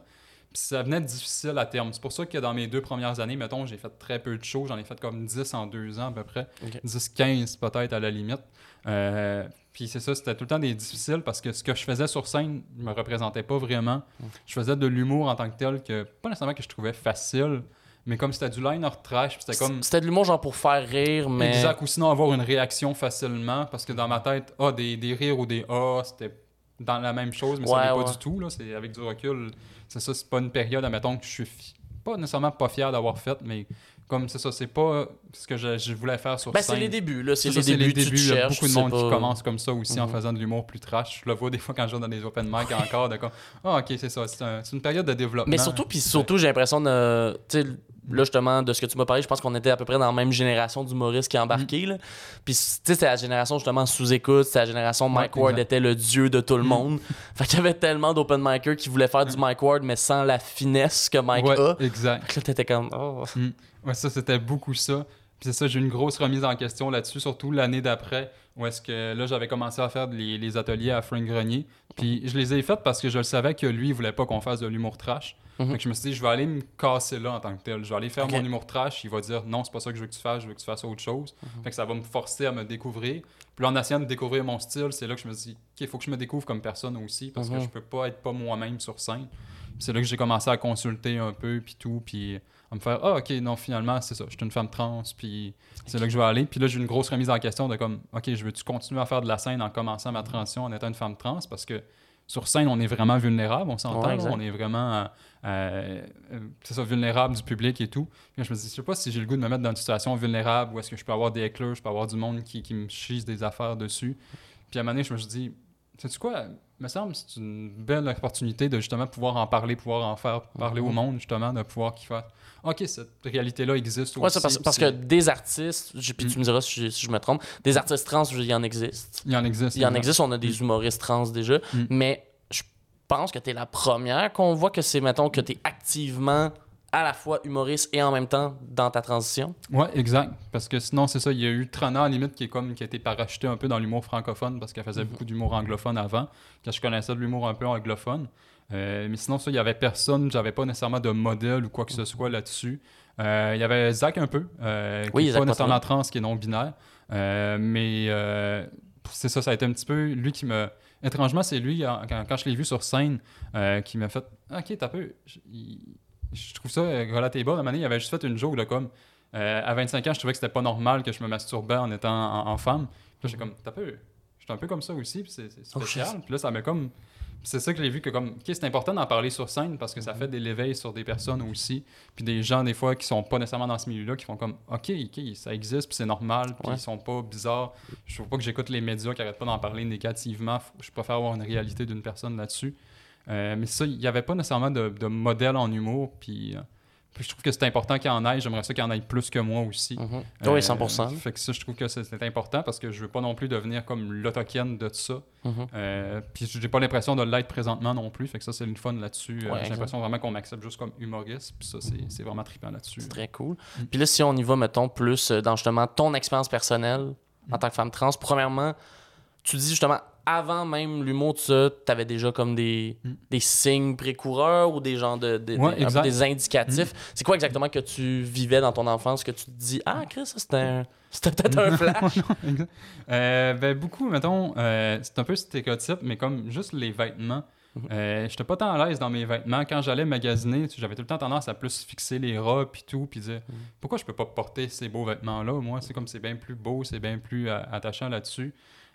Puis ça venait difficile à terme. C'est pour ça que dans mes deux premières années, mettons, j'ai fait très peu de shows. J'en ai fait comme 10 en deux ans à peu près. Ok. 10-15 peut-être à la limite. Euh, puis c'est ça, c'était tout le temps des difficiles parce que ce que je faisais sur scène ne me représentait pas vraiment. Je faisais de l'humour en tant que tel que, pas nécessairement que je trouvais facile, mais comme c'était du liner trash, c'était comme... C'était de l'humour genre pour faire rire, mais. Exact, ou sinon avoir une réaction facilement, parce que dans ma tête, ah, des, des rires ou des ah, c'était dans la même chose, mais ça Ouais, n'est pas du tout. Là. C'est, avec du recul, c'est ça, c'est pas une période, admettons, que je suis fi- pas nécessairement pas fier d'avoir fait, mais comme c'est ça, c'est pas ce que je, je voulais faire sur Ben, c'est scène. les débuts, là. C'est C'est les ça, débuts, tu Il y a beaucoup de monde qui commence comme ça aussi en Mhm. faisant de l'humour plus trash. Je le vois des fois quand je vais dans des open mic encore, comme, ah, ok, c'est ça, c'est, un- c'est une période de développement. Mais surtout, puis surtout, j'ai l'impression de. Là, justement, de ce que tu m'as parlé, je pense qu'on était à peu près dans la même génération d'humoristes qui embarquaient. là. Puis, tu sais, c'était la génération, justement, sous-écoute. C'était la génération Mike Ouais, Ward était le dieu de tout le monde. fait qu'il y avait tellement d'open micers qui voulaient faire du Mike Ward, mais sans la finesse que Mike ouais, a. exact. Fait que là, t'étais comme. Oh. Ouais, ça, c'était beaucoup ça. Puis c'est ça, j'ai une grosse remise en question là-dessus, surtout l'année d'après, où est-ce que là, j'avais commencé à faire les, les ateliers à Frank Grenier. Puis je les ai faits parce que je le savais que lui, il voulait pas qu'on fasse de l'humour trash. Mhm. Fait que je me suis dit, je vais aller me casser là en tant que tel. Je vais aller faire mon humour trash. Il va dire, non, c'est pas ça que je veux que tu fasses, je veux que tu fasses autre chose. Mhm. Fait que ça va me forcer à me découvrir. Puis en essayant de découvrir mon style, c'est là que je me suis dit, OK, il faut que je me découvre comme personne aussi, parce Mhm. que je peux pas être pas moi-même sur scène. Puis c'est là que j'ai commencé à consulter un peu, puis tout, puis à me faire, ah, OK, non, finalement, c'est ça, je suis une femme trans, puis c'est là que je vais aller. Puis là, j'ai une grosse remise en question de comme, OK, je veux-tu continuer à faire de la scène en commençant ma transition en étant une femme trans, parce que sur scène, on est vraiment vulnérable, on s'entend, Ouais, on est vraiment, euh, euh, c'est ça, vulnérable du public et tout. Puis là, je me dis, je sais pas si j'ai le goût de me mettre dans une situation vulnérable où est-ce que je peux avoir des éclairs, je peux avoir du monde qui, qui me chise des affaires dessus. Puis à un moment donné, je me suis dit, sais-tu quoi? Me semble que c'est une belle opportunité de justement pouvoir en parler, pouvoir en faire parler au Mhm. monde, justement, de pouvoir qu'il fasse OK, cette réalité-là existe Ouais, aussi. parce, parce que des artistes, je- puis tu Mm. me diras si je, si je me trompe, des artistes trans, il y en existe. Il y en existe. Il y en existe, on a des humoristes trans déjà, Mm. mais je pense que tu es la première qu'on voit que c'est, mettons, que tu es activement à la fois humoriste et en même temps dans ta transition? Ouais, exact. Parce que sinon, c'est ça, il y a eu Trana, à la limite, qui est comme qui a été parachutée un peu dans l'humour francophone parce qu'elle faisait Mhm. beaucoup d'humour anglophone avant, quand je connaissais de l'humour un peu anglophone. Euh, mais sinon, ça, il y avait personne, j'avais pas nécessairement de modèle ou quoi que ce soit là-dessus. Euh, il y avait Zach un peu, euh, qui Oui, est Zach pas nécessairement trans, qui est non-binaire. Euh, mais c'est ça, ça a été un petit peu lui qui me. Étrangement, c'est lui, quand, quand je l'ai vu sur scène, qui m'a fait Ok, t'as peu. Il- je trouve ça euh, relatable. À un moment donné, il avait juste fait une joke de comme. euh, à 25 ans, je trouvais que c'était pas normal que je me masturbais en étant en, en femme. Puis là, j'ai comme, t'as peu. J'étais un peu comme ça aussi, puis c'est Oh, spécial. puis là, ça m'a comme. C'est ça que j'ai vu que comme, c'est important d'en parler sur scène parce que ça fait de l'éveil sur des personnes aussi. Puis des gens, des fois, qui sont pas nécessairement dans ce milieu-là, qui font comme, ok, ok, ça existe, puis c'est normal, puis Ouais. ils sont pas bizarres. Je trouve pas que j'écoute les médias qui arrêtent pas d'en parler négativement. Faut- Je préfère avoir une réalité d'une personne là-dessus. Euh, mais ça, il n'y avait pas nécessairement de, de modèle en humour, puis. euh, puis je trouve que c'est important qu'il y en ait. J'aimerais ça qu'il y en ait plus que moi aussi. Mhm. Euh, Oui, 100%. Fait que ça, je trouve que c'est important parce que je veux pas non plus devenir comme l'autokène de ça. Mhm. Euh, puis j'ai pas l'impression de l'être présentement non plus. Fait que ça, c'est une fun là-dessus. Euh, Ouais, j'ai l'impression vraiment qu'on m'accepte juste comme humoriste. Puis ça, c'est vraiment trippant là-dessus. C'est très cool. Mm. Puis là, si on y va, mettons, plus euh, dans justement ton expérience personnelle Mm. en tant que femme trans, premièrement, tu dis justement, avant même l'humour, tout ça, t'avais déjà comme des, Mm. des signes précoureurs ou des genres de, de- Ouais, des. Mm. des indicatifs. C'est quoi exactement que tu vivais dans ton enfance que tu te dis, ah, Chris, ça, c'était un- c'était peut-être un flash? Euh, ben, beaucoup, mettons, euh, c'est un peu stéréotype, mais comme juste les vêtements. Mhm. Euh, J'étais pas tant à l'aise dans mes vêtements. Quand j'allais magasiner, tu j'avais tout le temps tendance à plus fixer les robes puis tout, puis dire Mhm. pourquoi je peux pas porter ces beaux vêtements-là. Moi, c'est comme c'est bien plus beau, c'est bien plus euh, attachant là-dessus.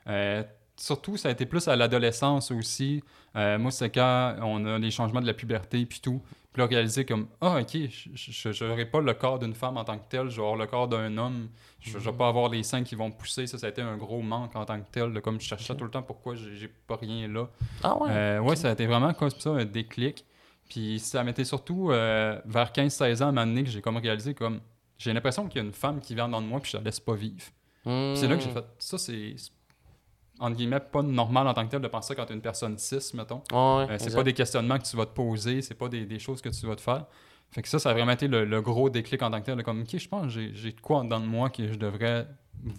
Euh, surtout, ça a été plus à l'adolescence aussi. Euh, moi, c'est quand on a les changements de la puberté puis tout. Puis là, réaliser comme Ah, ok, je n'aurai pas le corps d'une femme en tant que tel, je vais avoir le corps d'un homme. Je ne vais pas avoir les seins qui vont pousser. Ça, ça a été un gros manque en tant que tel. De, comme je cherchais tout le temps pourquoi j'ai pas rien là. Ah ouais. Euh, ouais, ça a été vraiment comme ça un déclic. Puis ça m'était surtout euh, vers 15-16 ans à un moment donné que j'ai comme réalisé comme j'ai l'impression qu'il y a une femme qui vient dans de moi puis je la laisse pas vivre. C'est là que j'ai Mm. fait ça c'est, entre guillemets pas normal en tant que tel de penser quand tu es une personne cis mettons. Ouais, Euh, c'est pas des questionnements que tu vas te poser, c'est pas des, des choses que tu vas te faire. Fait que ça, ça a vraiment été le, le gros déclic en tant que tel. de Comme, ok, je pense que j'ai- j'ai de quoi en dedans de moi que je devrais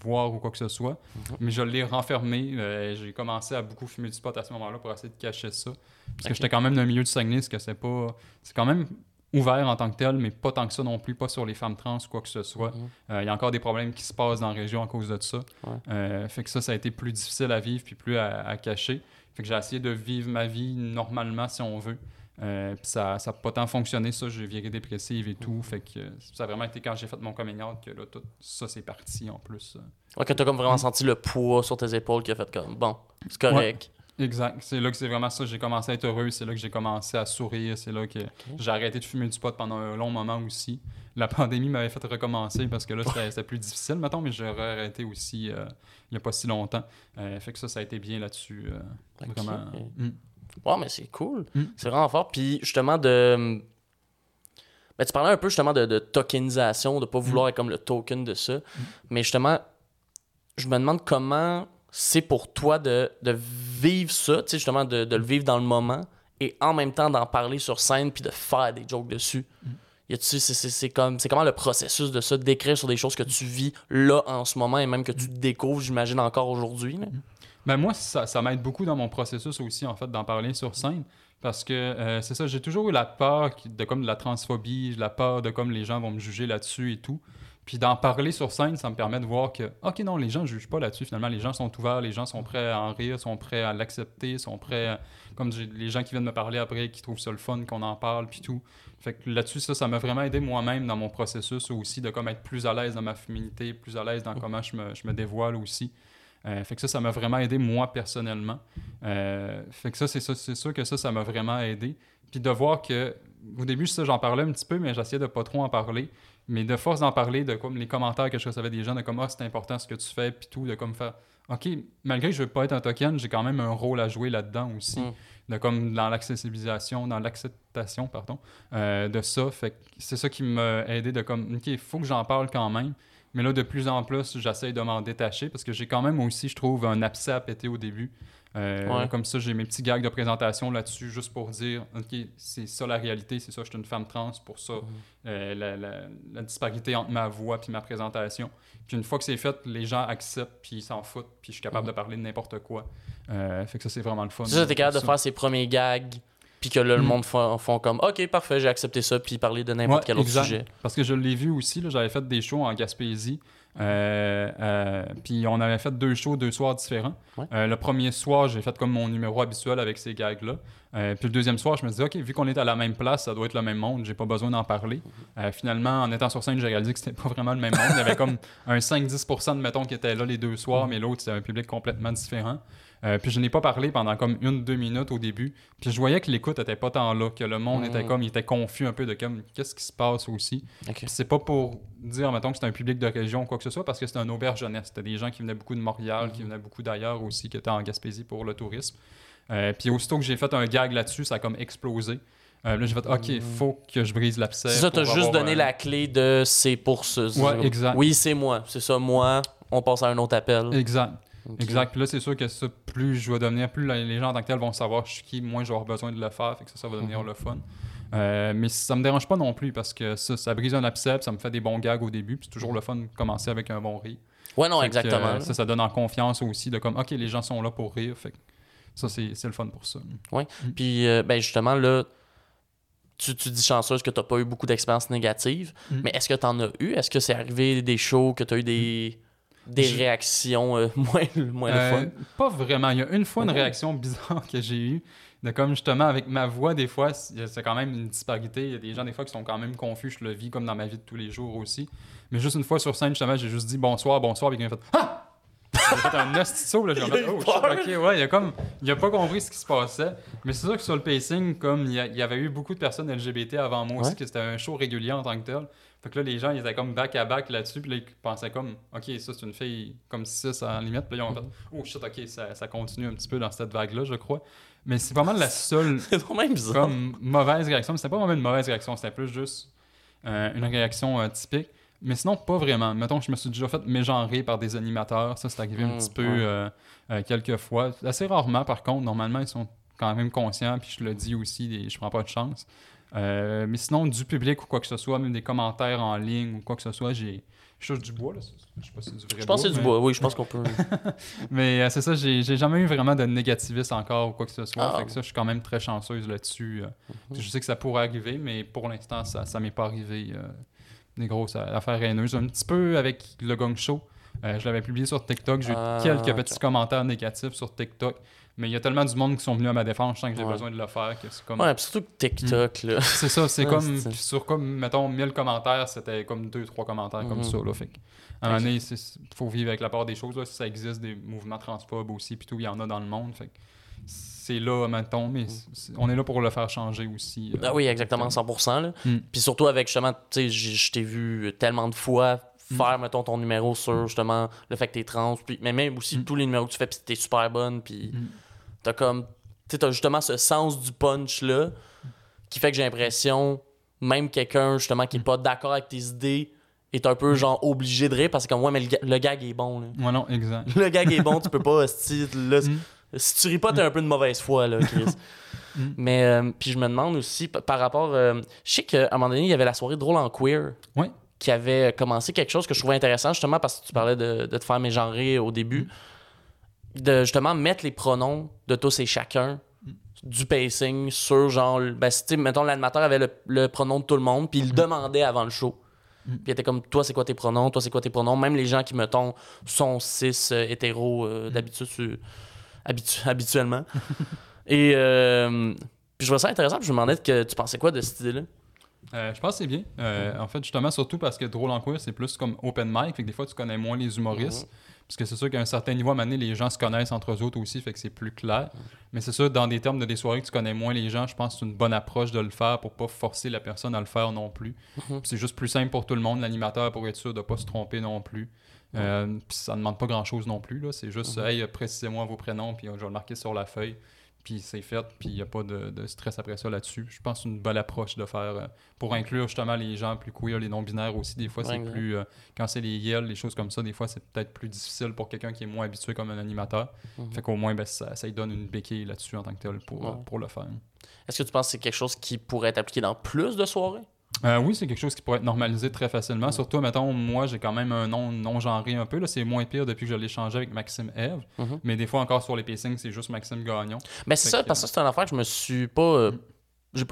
voir ou quoi que ce soit. Mhm. Mais je l'ai renfermé. euh, j'ai commencé à beaucoup fumer du pot à ce moment-là pour essayer de cacher ça. Parce que j'étais quand même dans le milieu du Saguenay, ce que c'est pas. C'est quand même ouvert en tant que tel, mais pas tant que ça non plus, pas sur les femmes trans ou quoi que ce soit. Mhm. Euh, Il y a encore des problèmes qui se passent dans la région à cause de ça. Ouais. Euh, fait que ça, ça a été plus difficile à vivre puis plus à, à cacher. Fait que j'ai essayé de vivre ma vie normalement, si on veut. Euh, puis ça n'a pas tant fonctionné, ça. J'ai viré dépressive et tout. Fait que ça a vraiment été quand j'ai fait mon coming out que là, tout ça, c'est parti en plus. Ouais, que t'as comme Mm. vraiment senti le poids sur tes épaules qui a fait comme, bon, c'est correct. Exact. C'est là que c'est vraiment ça. J'ai commencé à être heureux. C'est là que j'ai commencé à sourire. C'est là que j'ai arrêté de fumer du pot pendant un long moment aussi. La pandémie m'avait fait recommencer parce que là, c'était plus difficile, mettons, mais j'aurais arrêté aussi euh, il n'y a pas si longtemps. Euh, fait que ça, ça a été bien là-dessus. euh. Vraiment. Mm. Ouais, mais c'est cool. Mm. C'est vraiment fort. Puis justement, de. Ben, tu parlais un peu justement de, de tokenisation, de pas Mm. vouloir être comme le token de ça. Mais justement, je me demande comment c'est pour toi de, vivre ça, justement, de, le vivre dans le moment et en même temps d'en parler sur scène puis de faire des jokes dessus. Mm. C'est, comme, comment le processus de ça, d'écrire sur des choses que tu vis là en ce moment et même que tu découvres, j'imagine, encore aujourd'hui. là? Ben moi, ça, m'aide beaucoup dans mon processus aussi, en fait, d'en parler sur scène. Parce que euh, c'est ça, j'ai toujours eu la peur de comme de la transphobie, la peur de comme les gens vont me juger là-dessus et tout. Puis d'en parler sur scène, ça me permet de voir que, OK, non, les gens ne jugent pas là-dessus. Finalement, les gens sont ouverts, les gens sont prêts à en rire, sont prêts à l'accepter, sont prêts, comme les gens qui viennent me parler après, qui trouvent ça le fun, qu'on en parle, puis tout. Fait que là-dessus, ça, ça m'a vraiment aidé moi-même dans mon processus aussi, de comme être plus à l'aise dans ma féminité, plus à l'aise dans comment je me, je me dévoile aussi. Euh, fait que ça, ça m'a vraiment aidé moi personnellement. Euh, fait que ça, c'est c'est sûr que ça, ça m'a vraiment aidé. Puis de voir que, au début, ça, j'en parlais un petit peu, mais j'essayais de pas trop en parler. Mais de force d'en parler, de comme les commentaires que je recevais des gens, de comme, ah, c'est important ce que tu fais, puis tout, de comme faire, OK, malgré que je veux pas être un token, j'ai quand même un rôle à jouer là-dedans aussi. Mm. De, comme dans l'accessibilisation, dans l'acceptation, pardon, euh, de ça. Fait c'est ça qui m'a aidé de comme, OK, il faut que j'en parle quand même. Mais là, de plus en plus, j'essaye de m'en détacher parce que j'ai quand même aussi, je trouve, un abcès à péter au début. Euh, Ouais. Comme ça, j'ai mes petits gags de présentation là-dessus, juste pour dire, OK, c'est ça la réalité, c'est ça, je suis une femme trans, pour ça, euh, la, la- la disparité entre ma voix puis ma présentation. Puis une fois que c'est fait, les gens acceptent, puis ils s'en foutent, puis je suis capable de parler de n'importe quoi. Euh, fait que ça, c'est vraiment le fun. Ça, t'es capable de faire ses premiers gags, puis que là, le Mm. monde font, font comme Ok, parfait, j'ai accepté ça, puis parler de n'importe Ouais, quel autre exact. sujet. Parce que je l'ai vu aussi, j'avais fait des shows en Gaspésie. euh, euh, puis on avait fait deux shows, deux soirs différents. Ouais. Euh, le premier soir, j'ai fait comme mon numéro habituel avec ces gags-là. Puis le deuxième soir, je me disais, OK, vu qu'on est à la même place, ça doit être le même monde, j'ai pas besoin d'en parler. Finalement, en étant sur scène, j'ai réalisé que c'était pas vraiment le même monde. Il y avait comme un 5-10% de mettons qui étaient là les deux soirs, Mm-hmm. mais l'autre, c'était un public complètement différent. Euh, puis je n'ai pas parlé pendant comme une, deux minutes au début. Puis je voyais que l'écoute était pas tant là, que le monde était Mm. comme, il était confus un peu de comme, qu'est-ce qui se passe aussi? Ok. Puis c'est pas pour dire, mettons, que c'est un public de région ou quoi que ce soit, parce que c'est un auberge jeunesse. C'était des gens qui venaient beaucoup de Montréal, qui venaient beaucoup d'ailleurs aussi, qui étaient en Gaspésie pour le tourisme. Euh, puis aussitôt que j'ai fait un gag là-dessus, ça a comme explosé. Euh, là, j'ai fait, OK, faut que je brise l'abcès. C'est ça, t'as juste donné un- la clé de c'est pour. Ouais, exact. Oui, c'est moi. C'est ça, moi. On passe à un autre appel. Exact. Exact. Puis là, c'est sûr que ça, plus je vais devenir, plus les gens en tant que tels vont savoir je suis qui, moins je vais avoir besoin de le faire. Fait que ça, ça va devenir Mhm. le fun. Euh, mais ça me dérange pas non plus parce que ça, ça brise un abcès, ça me fait des bons gags au début. Puis c'est toujours le fun de commencer avec un bon rire. Ouais, non, Fait exactement. euh, ça, ça donne en confiance aussi de comme, OK, les gens sont là pour rire. Fait que ça, c'est le fun pour ça. Puis, euh, ben justement, là, tu, tu dis chanceuse que tu n'as pas eu beaucoup d'expériences négatives, Mm. mais est-ce que tu en as eu? Est-ce que c'est arrivé des shows que tu as eu des, des Je- réactions euh, moins, moins Euh, le fun? Pas vraiment. Il y a une fois une Oh. réaction bizarre que j'ai eue. De comme justement avec ma voix, des fois, c'est quand même une disparité. Il y a des gens, des fois, qui sont quand même confus. Je le vis comme dans ma vie de tous les jours aussi. Mais juste une fois sur scène, justement, j'ai juste dit bonsoir, bonsoir. Puis quelqu'un a fait Ah! J'ai fait un saut, là. J'ai fait, oh, shit, ok, ouais, il a comme, il a pas compris ce qui se passait. Mais c'est sûr que sur le pacing, comme il y, avait eu beaucoup de personnes LGBT avant moi aussi, que c'était un show régulier en tant que tel. Fait que là, les gens, ils étaient comme back à back là-dessus, puis là, ils pensaient comme, ok, ça, c'est une fille comme si ça, en limite. Puis là, ils ont fait, oh shit, ok, ça, ça continue un petit peu dans cette vague-là, je crois. Mais c'est mal la seule même comme mauvaise réaction. Mais C'était pas vraiment une mauvaise réaction, c'était plus juste euh, une réaction euh, typique. Mais sinon, pas vraiment. Mettons je me suis déjà fait mégenrer par des animateurs. Ça, c'est arrivé un Mm, petit peu ouais. euh, quelques fois. Assez rarement, par contre. Normalement, ils sont quand même conscients. Puis je le dis aussi, je prends pas de chance. Euh, mais sinon, du public ou quoi que ce soit, même des commentaires en ligne ou quoi que ce soit, j'ai. Je touche du bois, là. Je sais pas si c'est du vrai Je pense que c'est du bois, oui, je pense qu'on peut. mais euh, c'est ça, j'ai j'ai jamais eu vraiment de négativisme encore ou quoi que ce soit. Ah. Fait que ça, je suis quand même très chanceuse là-dessus. euh. Mhm. Je sais que ça pourrait arriver, mais pour l'instant, ça, ça m'est pas arrivé. des grosses affaires haineuses. Un petit peu avec le Gong Show. Euh, je l'avais publié sur TikTok. J'ai eu Ah, quelques petits commentaires négatifs sur TikTok. Mais il y a tellement du monde qui sont venus à ma défense, je sens que j'ai Ouais. besoin de le faire. que c'est comme... Ouais, surtout que TikTok, là. C'est ça, c'est comme sur comme mettons 1000 commentaires, c'était comme 2 3 commentaires comme Mhm. ça là, fait à un moment donné, il faut vivre avec la part des choses là, si ça existe des mouvements transphobes aussi puis tout, il y en a dans le monde, fait c'est là mettons mais c'est- on est là pour le faire changer aussi. euh. Ah oui, exactement, 100%. Là. Mm. Puis surtout avec justement, tu sais, je t'ai vu tellement de fois Mm. faire, mettons, ton numéro sur justement le fait que t'es trans, puis, mais même aussi Mm. tous les numéros que tu fais, puis t'es super bonne, puis Mm. t'as comme, tu sais, t'as justement ce sens du punch-là qui fait que j'ai l'impression, même quelqu'un justement Mm. qui est pas d'accord avec tes idées est un peu genre obligé de rire parce que comme, ouais, mais le, ga- le gag est bon, là. Ouais, non, exact. Le gag est bon, tu peux pas, là, Mm. si tu ris pas, t'as un peu de mauvaise foi, là, Chris. Mm. Mais, euh, puis je me demande aussi, par rapport. euh, je sais qu'à un moment donné, il y avait la soirée drôle en queer. Ouais. Qui avait commencé quelque chose que je trouvais intéressant, justement, parce que tu parlais de, de te faire mégenrer au début. De justement mettre les pronoms de tous et chacun du pacing sur genre. Ben, mettons, l'animateur avait le, le pronom de tout le monde, puis il le demandait avant le show. Mm. Puis il était comme, toi, c'est quoi tes pronoms? Toi, c'est quoi tes pronoms? Même les gens qui, mettons, sont cis, euh, hétéros, euh, d'habitude, sur- habitu- habituellement. Et euh, puis je trouvais ça intéressant, puis je me demandais que tu pensais quoi de cette idée-là? Euh, je pense que c'est bien. Euh, En fait, justement, surtout parce que Drôle en queer, c'est plus comme open mic. Fait que des fois, tu connais moins les humoristes. Parce que c'est sûr qu'à un certain niveau, à un moment donné, les gens se connaissent entre eux autres aussi. Fait que c'est plus clair. Mais c'est sûr, dans des termes de des soirées que tu connais moins les gens, je pense que c'est une bonne approche de le faire pour pas forcer la personne à le faire non plus. C'est juste plus simple pour tout le monde, l'animateur, pour être sûr de pas se tromper non plus. Euh, puis ça demande pas grand-chose non plus. C'est juste, Mhm. hey, précisez-moi vos prénoms, puis je vais le marquer sur la feuille. Puis c'est fait, puis il n'y a pas de, de stress après ça là-dessus. Je pense que c'est une bonne approche de faire euh, pour inclure justement les gens plus queer, les non-binaires aussi. Des fois, c'est plus. euh, quand c'est les yels, les choses comme ça, des fois, c'est peut-être plus difficile pour quelqu'un qui est moins habitué comme un animateur. Mhm. Fait qu'au moins, ben, ça, ça lui donne une béquille là-dessus en tant que tel pour, Ouais. pour le faire. Est-ce que tu penses que c'est quelque chose qui pourrait être appliqué dans plus de soirées? Euh, oui, c'est quelque chose qui pourrait être normalisé très facilement. Surtout, mettons, moi, j'ai quand même un nom non-genré un peu. Là, c'est moins pire depuis que je l'ai changé avec Maxime Eve. Mhm. Mais des fois, encore sur les pacings, c'est juste Maxime Gagnon. Mais c'est Fait ça, que- parce que c'est une affaire que je me suis pas. euh,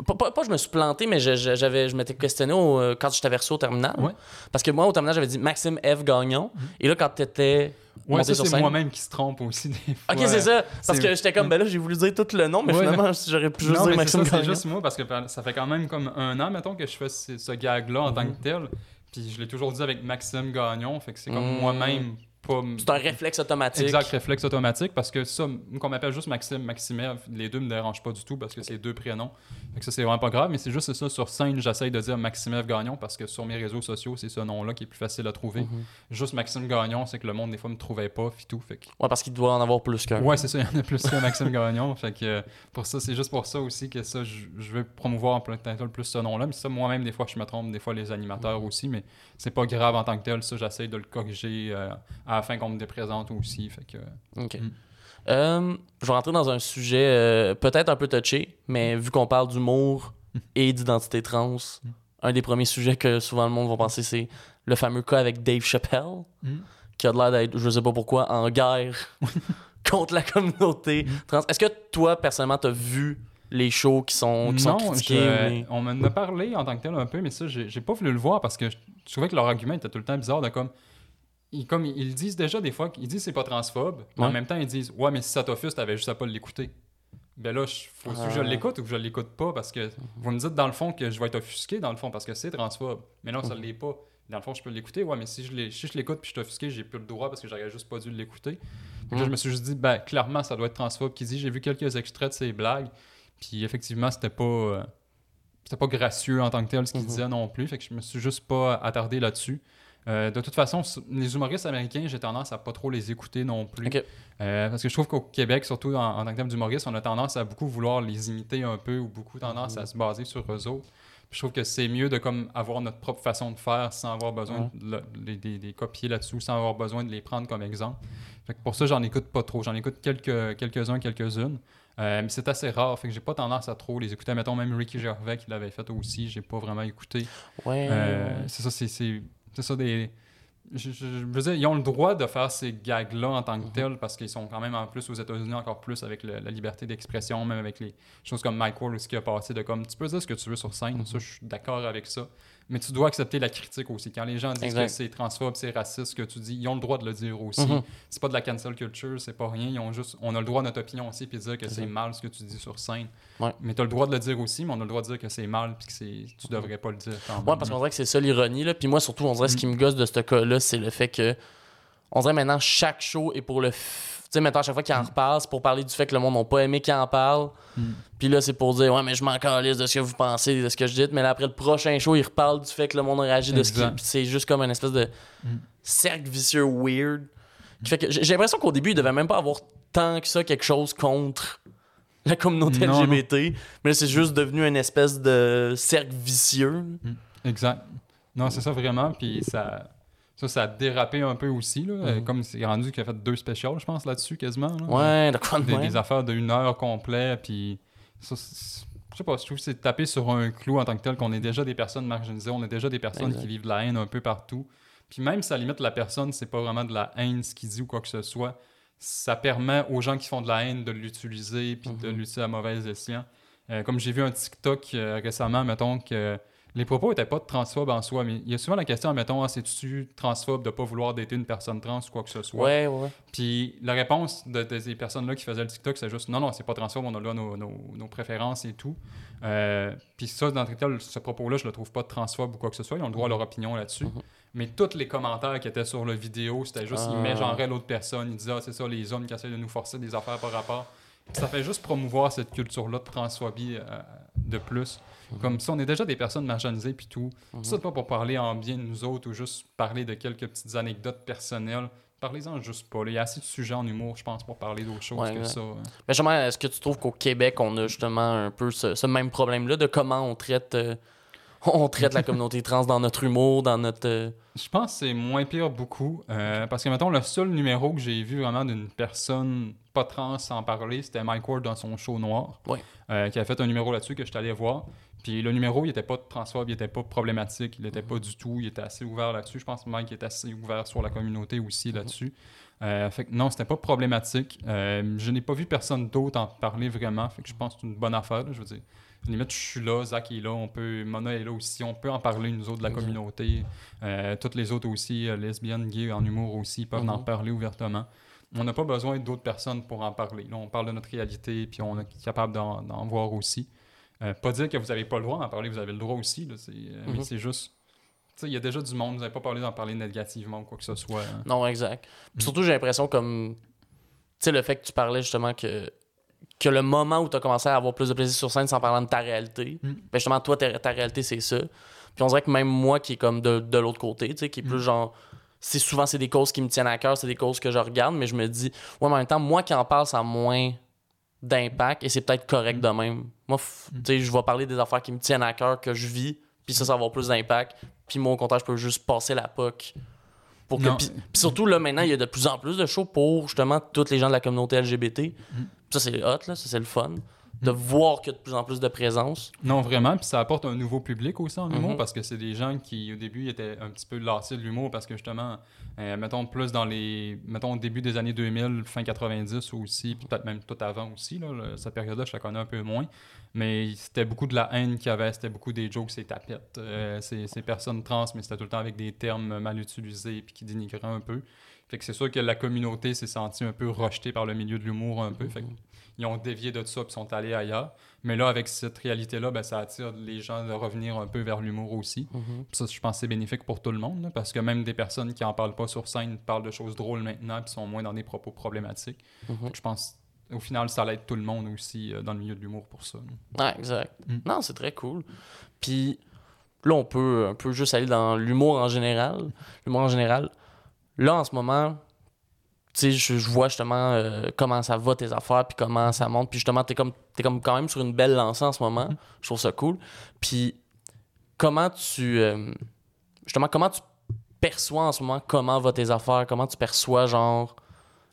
pas, pas, pas je me suis planté, mais je, je- j'avais, je m'étais questionné au- euh, quand je t'avais reçu au terminal. Ouais. Parce que moi, au terminal, j'avais dit Maxime F. Gagnon. Et là, quand t'étais. Ouais, monté ça, sur c'est scène- moi-même qui se trompe aussi des fois. Ok, c'est ça. Parce c'est- que j'étais comme, ben là, j'ai voulu dire tout le nom, mais Ouais, finalement, j'aurais pu juste non, dire mais c'est Maxime ça, c'est Gagnon. juste moi parce que ça fait quand même comme un an, mettons, que je fais ce, ce gag-là en tant que tel. Puis je l'ai toujours dit avec Maxime Gagnon. Fait que c'est comme Mm. moi-même pas. C'est un réflexe automatique. Exact, réflexe automatique parce que ça, qu'on m'appelle juste Maxime, Maximev, les deux me dérangent pas du tout parce que c'est deux prénoms. Fait que ça, c'est vraiment pas grave, mais c'est juste ça, sur scène, j'essaye de dire Maximev Gagnon parce que sur mes réseaux sociaux, c'est ce nom-là qui est plus facile à trouver. Mhm. Juste Maxime Gagnon, c'est que le monde, des fois, me trouvait pas, puis tout. Fait que... Ouais, parce qu'il doit en avoir plus qu'un. Ouais, c'est ça, il y en a plus que Maxime Gagnon. Fait que euh, pour ça, c'est juste pour ça aussi que ça, je, veux promouvoir peut-être plus ce nom-là. Mais ça, moi-même, des fois, je me trompe, des fois, les animateurs aussi, mais c'est pas grave en tant que tel. Ça, j'essaye de le corriger euh, à la fin qu'on me déprésente aussi. Fait que. Ok. Mm. Euh, je vais rentrer dans un sujet euh, peut-être un peu touché, mais vu qu'on parle d'humour Mm. et d'identité trans, un des premiers sujets que souvent le monde va penser, c'est le fameux cas avec Dave Chappelle, qui a l'air d'être, je sais pas pourquoi, en guerre contre la communauté Mm. trans. Est-ce que toi, personnellement, t'as vu les shows qui sont, qui sont Non, critiqués? je- on m'en a parlé en tant que tel un peu, mais ça, j'ai j'ai pas voulu le voir parce que je, je trouvais que leur argument était tout le temps bizarre de comme. Ils, comme ils disent déjà des fois qu'ils disent que c'est pas transphobe, mais en même temps ils disent Ouais, mais si ça t'offusque, t'avais juste à pas l'écouter. Ben là, je- faut que je Ah. l'écoute ou que je l'écoute pas parce que vous me dites dans le fond que je vais être offusqué dans le fond parce que c'est transphobe. Mais non, ça Mhm. l'est pas. Dans le fond, je peux l'écouter, ouais, mais si je l'ai- si je l'écoute puis je suis offusqué, j'ai plus le droit parce que j'aurais juste pas dû l'écouter. Que là, Mhm. je me suis juste dit, ben, clairement, ça doit être transphobe qui dit. J'ai vu quelques extraits de ses blagues, puis effectivement, c'était pas. euh, c'était pas gracieux en tant que tel ce qu'il Mhm. disait non plus. Fait que je me suis juste pas attardé là-dessus. Euh, de toute façon, les humoristes américains, j'ai tendance à pas trop les écouter non plus. Euh, parce que je trouve qu'au Québec, surtout en, en tant que thème d'humoriste, on a tendance à beaucoup vouloir les imiter un peu ou beaucoup tendance Mhm. à se baser sur eux autres. Puis je trouve que c'est mieux de comme avoir notre propre façon de faire sans avoir besoin de le- les, copier là-dessous, sans avoir besoin de les prendre comme exemple. Fait que pour ça, j'en écoute pas trop. J'en écoute quelques, quelques-uns, quelques-unes. Euh, mais c'est assez rare. Fait que j'ai pas tendance à trop les écouter. Mettons même Ricky Gervais qui l'avait fait aussi, j'ai pas vraiment écouté. Ouais. C'est ça, c'est, c'est, ça des. Je, je- je veux dire, ils ont le droit de faire ces gags-là en tant que Mhm. tels parce qu'ils sont quand même en plus aux États-Unis encore plus avec le- la liberté d'expression, même avec les choses comme Mike Ward, ce qui a passé de comme tu peux dire ce que tu veux sur scène, Mhm. ça je suis d'accord avec ça, mais tu dois accepter la critique aussi. Quand les gens disent Exact. que c'est transphobe, c'est raciste, ce que tu dis, ils ont le droit de le dire aussi. Mhm. C'est pas de la cancel culture, c'est pas rien, ils ont juste, on a le droit de notre opinion aussi puis dire que c'est Mhm. mal ce que tu dis sur scène. Ouais. Mais tu as le droit de le dire aussi, mais on a le droit de dire que c'est mal puis que tu devrais pas le dire quand même. Ouais, parce qu'on dirait que c'est ça l'ironie. Puis moi, surtout, on dirait ce Mm. qui me gosse de ce cas-là, c'est le fait que. On dirait maintenant, chaque show est pour le. f- sais, maintenant, à chaque fois qu'il en repasse, pour parler du fait que le monde n'a pas aimé qu'il en parle. Mm. Puis là, c'est pour dire, ouais, mais je m'en calisse de ce que vous pensez, de ce que je dis. Mais là, après le prochain show, il reparle du fait que le monde a réagi de ce qui. Exact. Puis c'est juste comme une espèce de Mm. cercle vicieux weird. Qui fait que j'ai l'impression qu'au début, il devait même pas avoir tant que ça quelque chose contre la communauté Non, non. LGBT. Mais là, c'est juste devenu une espèce de cercle vicieux. Exact. Non, c'est ça vraiment. Puis ça, ça, ça a dérapé un peu aussi. Là, Euh, Mhm. Comme c'est rendu qu'il a fait deux specials, je pense, là-dessus, quasiment. là. Ouais, de quoi de Des, des affaires d'une heure complète. Puis ça, je sais pas, je trouve que c'est taper sur un clou en tant que tel qu'on est déjà des personnes marginalisées, on est déjà des personnes Exact. qui vivent de la haine un peu partout. Puis même si à la limite la personne, c'est pas vraiment de la haine ce qu'il dit ou quoi que ce soit, ça permet aux gens qui font de la haine de l'utiliser puis de Mhm. l'utiliser à mauvais escient. Euh, comme j'ai vu un TikTok euh, récemment, mettons que les propos étaient pas de transphobe en soi, mais il y a souvent la question, mettons, ah, c'est-tu transphobe de pas vouloir dater une personne trans ou quoi que ce soit? Ouais, ouais. Puis la réponse de, de ces personnes-là qui faisaient le TikTok, c'est juste non, non, c'est pas transphobe, on a là nos, nos, nos préférences et tout. Euh, puis ça, dans le ce propos-là, je le trouve pas transphobe ou quoi que ce soit. Ils ont le droit à leur opinion là-dessus. Mhm. Mais tous les commentaires qui étaient sur la vidéo, c'était juste, ils Ah. mégenraient l'autre personne. Ils disaient, ah, c'est ça, les hommes qui essaient de nous forcer des affaires par rapport. Ça fait juste promouvoir cette culture-là de transphobie euh, de plus. Comme si on est déjà des personnes marginalisées puis tout. Mhm. Ça, pas pour parler en bien de nous autres ou juste parler de quelques petites anecdotes personnelles. Parlez-en juste pas. Il y a assez de sujets en humour, je pense, pour parler d'autres choses Ouais, que ouais. ça. hein. Mais justement, est-ce que tu trouves qu'au Québec, on a justement un peu ce, ce même problème-là? De comment on traite, euh, on traite la communauté trans dans notre humour, dans notre. euh, Je pense que c'est moins pire beaucoup. euh, parce que, mettons, le seul numéro que j'ai vu vraiment d'une personne pas trans en parler, c'était Mike Ward dans son show noir. Euh, qui a fait un numéro là-dessus que je suis allé voir. Puis le numéro, il était pas transphobe, il était pas problématique, il était pas du tout, il était assez ouvert là-dessus. Je pense que Mike est assez ouvert sur la communauté aussi là-dessus. Euh, fait que non, c'était pas problématique. Euh, je n'ai pas vu personne d'autre en parler vraiment. Fait que je pense que c'est une bonne affaire. là, je veux dire, limite, je suis là, Zach est là, on peut, Mona est là aussi, on peut en parler, nous autres, de la communauté. Euh, toutes les autres aussi, lesbiennes, gays, en humour aussi, peuvent en Mhm. parler ouvertement. On n'a pas besoin d'autres personnes pour en parler. Là, on parle de notre réalité, puis on est capable d'en voir aussi. Euh, pas dire que vous n'avez pas le droit d'en parler, vous avez le droit aussi. Là, c'est, euh, Mais Mhm. c'est juste. Il y a déjà du monde, vous n'avez pas parlé d'en parler négativement ou quoi que ce soit. hein. Non, exact. Mm. surtout, j'ai l'impression comme. Tu sais, le fait que tu parlais justement que. Que le moment où tu as commencé à avoir plus de plaisir sur scène sans parler de ta réalité, Mm. ben justement, toi, ta, ta réalité, c'est ça. Puis on dirait que même moi, qui est comme de, de l'autre côté, tu sais, qui est plus Mm. genre. C'est souvent, c'est des causes qui me tiennent à cœur, c'est des causes que je regarde, mais je me dis, ouais, mais en même temps, moi qui en parle, ça a moins d'impact et c'est peut-être correct Mm. de même. Moi, f- tu sais, je vais parler des affaires qui me tiennent à cœur, que je vis, puis ça, ça va avoir plus d'impact. Puis moi, au contraire, je peux juste passer la POC. Pour que, Non. puis, puis surtout, là, maintenant, il y a de plus en plus de shows pour justement tous les gens de la communauté LGBT. Mm. Ça, c'est hot, là, ça, c'est le fun. De voir qu'il y a de plus en plus de présence. Non, vraiment. Puis ça apporte un nouveau public aussi en humour Mhm. parce que c'est des gens qui, au début, étaient un petit peu lassés de l'humour parce que justement, euh, mettons plus dans les. Mettons au début des années 2000, fin 90 aussi, puis peut-être même tout avant aussi. Là, cette période-là, je la connais un peu moins. Mais c'était beaucoup de la haine qu'il y avait, c'était beaucoup des jokes, c'est tapettes. Euh, c'est ces personnes trans, mais c'était tout le temps avec des termes mal utilisés puis qui dénigraient un peu. Fait que c'est sûr que la communauté s'est sentie un peu rejetée par le milieu de l'humour un peu. Fait ils ont dévié de ça puis sont allés ailleurs. Mais là, avec cette réalité-là, ben, ça attire les gens de revenir un peu vers l'humour aussi. Mhm. Ça, je pense que c'est bénéfique pour tout le monde, là, parce que même des personnes qui en parlent pas sur scène parlent de choses drôles maintenant puis sont moins dans des propos problématiques. Mhm. Je pense, au final, ça aide tout le monde aussi euh, dans le milieu de l'humour pour ça. là. Ouais, exact. Mm. Non, c'est très cool. Puis là, on peut un peu juste aller dans l'humour en général. L'humour en général. Là, en ce moment, tu sais, je, je vois justement euh, comment ça va tes affaires, puis comment ça monte. Puis justement, t'es comme, t'es comme quand même sur une belle lancée en ce moment. Mm-hmm. Je trouve ça cool. Puis comment tu. euh, justement, comment tu perçois en ce moment comment va tes affaires, comment tu perçois, genre,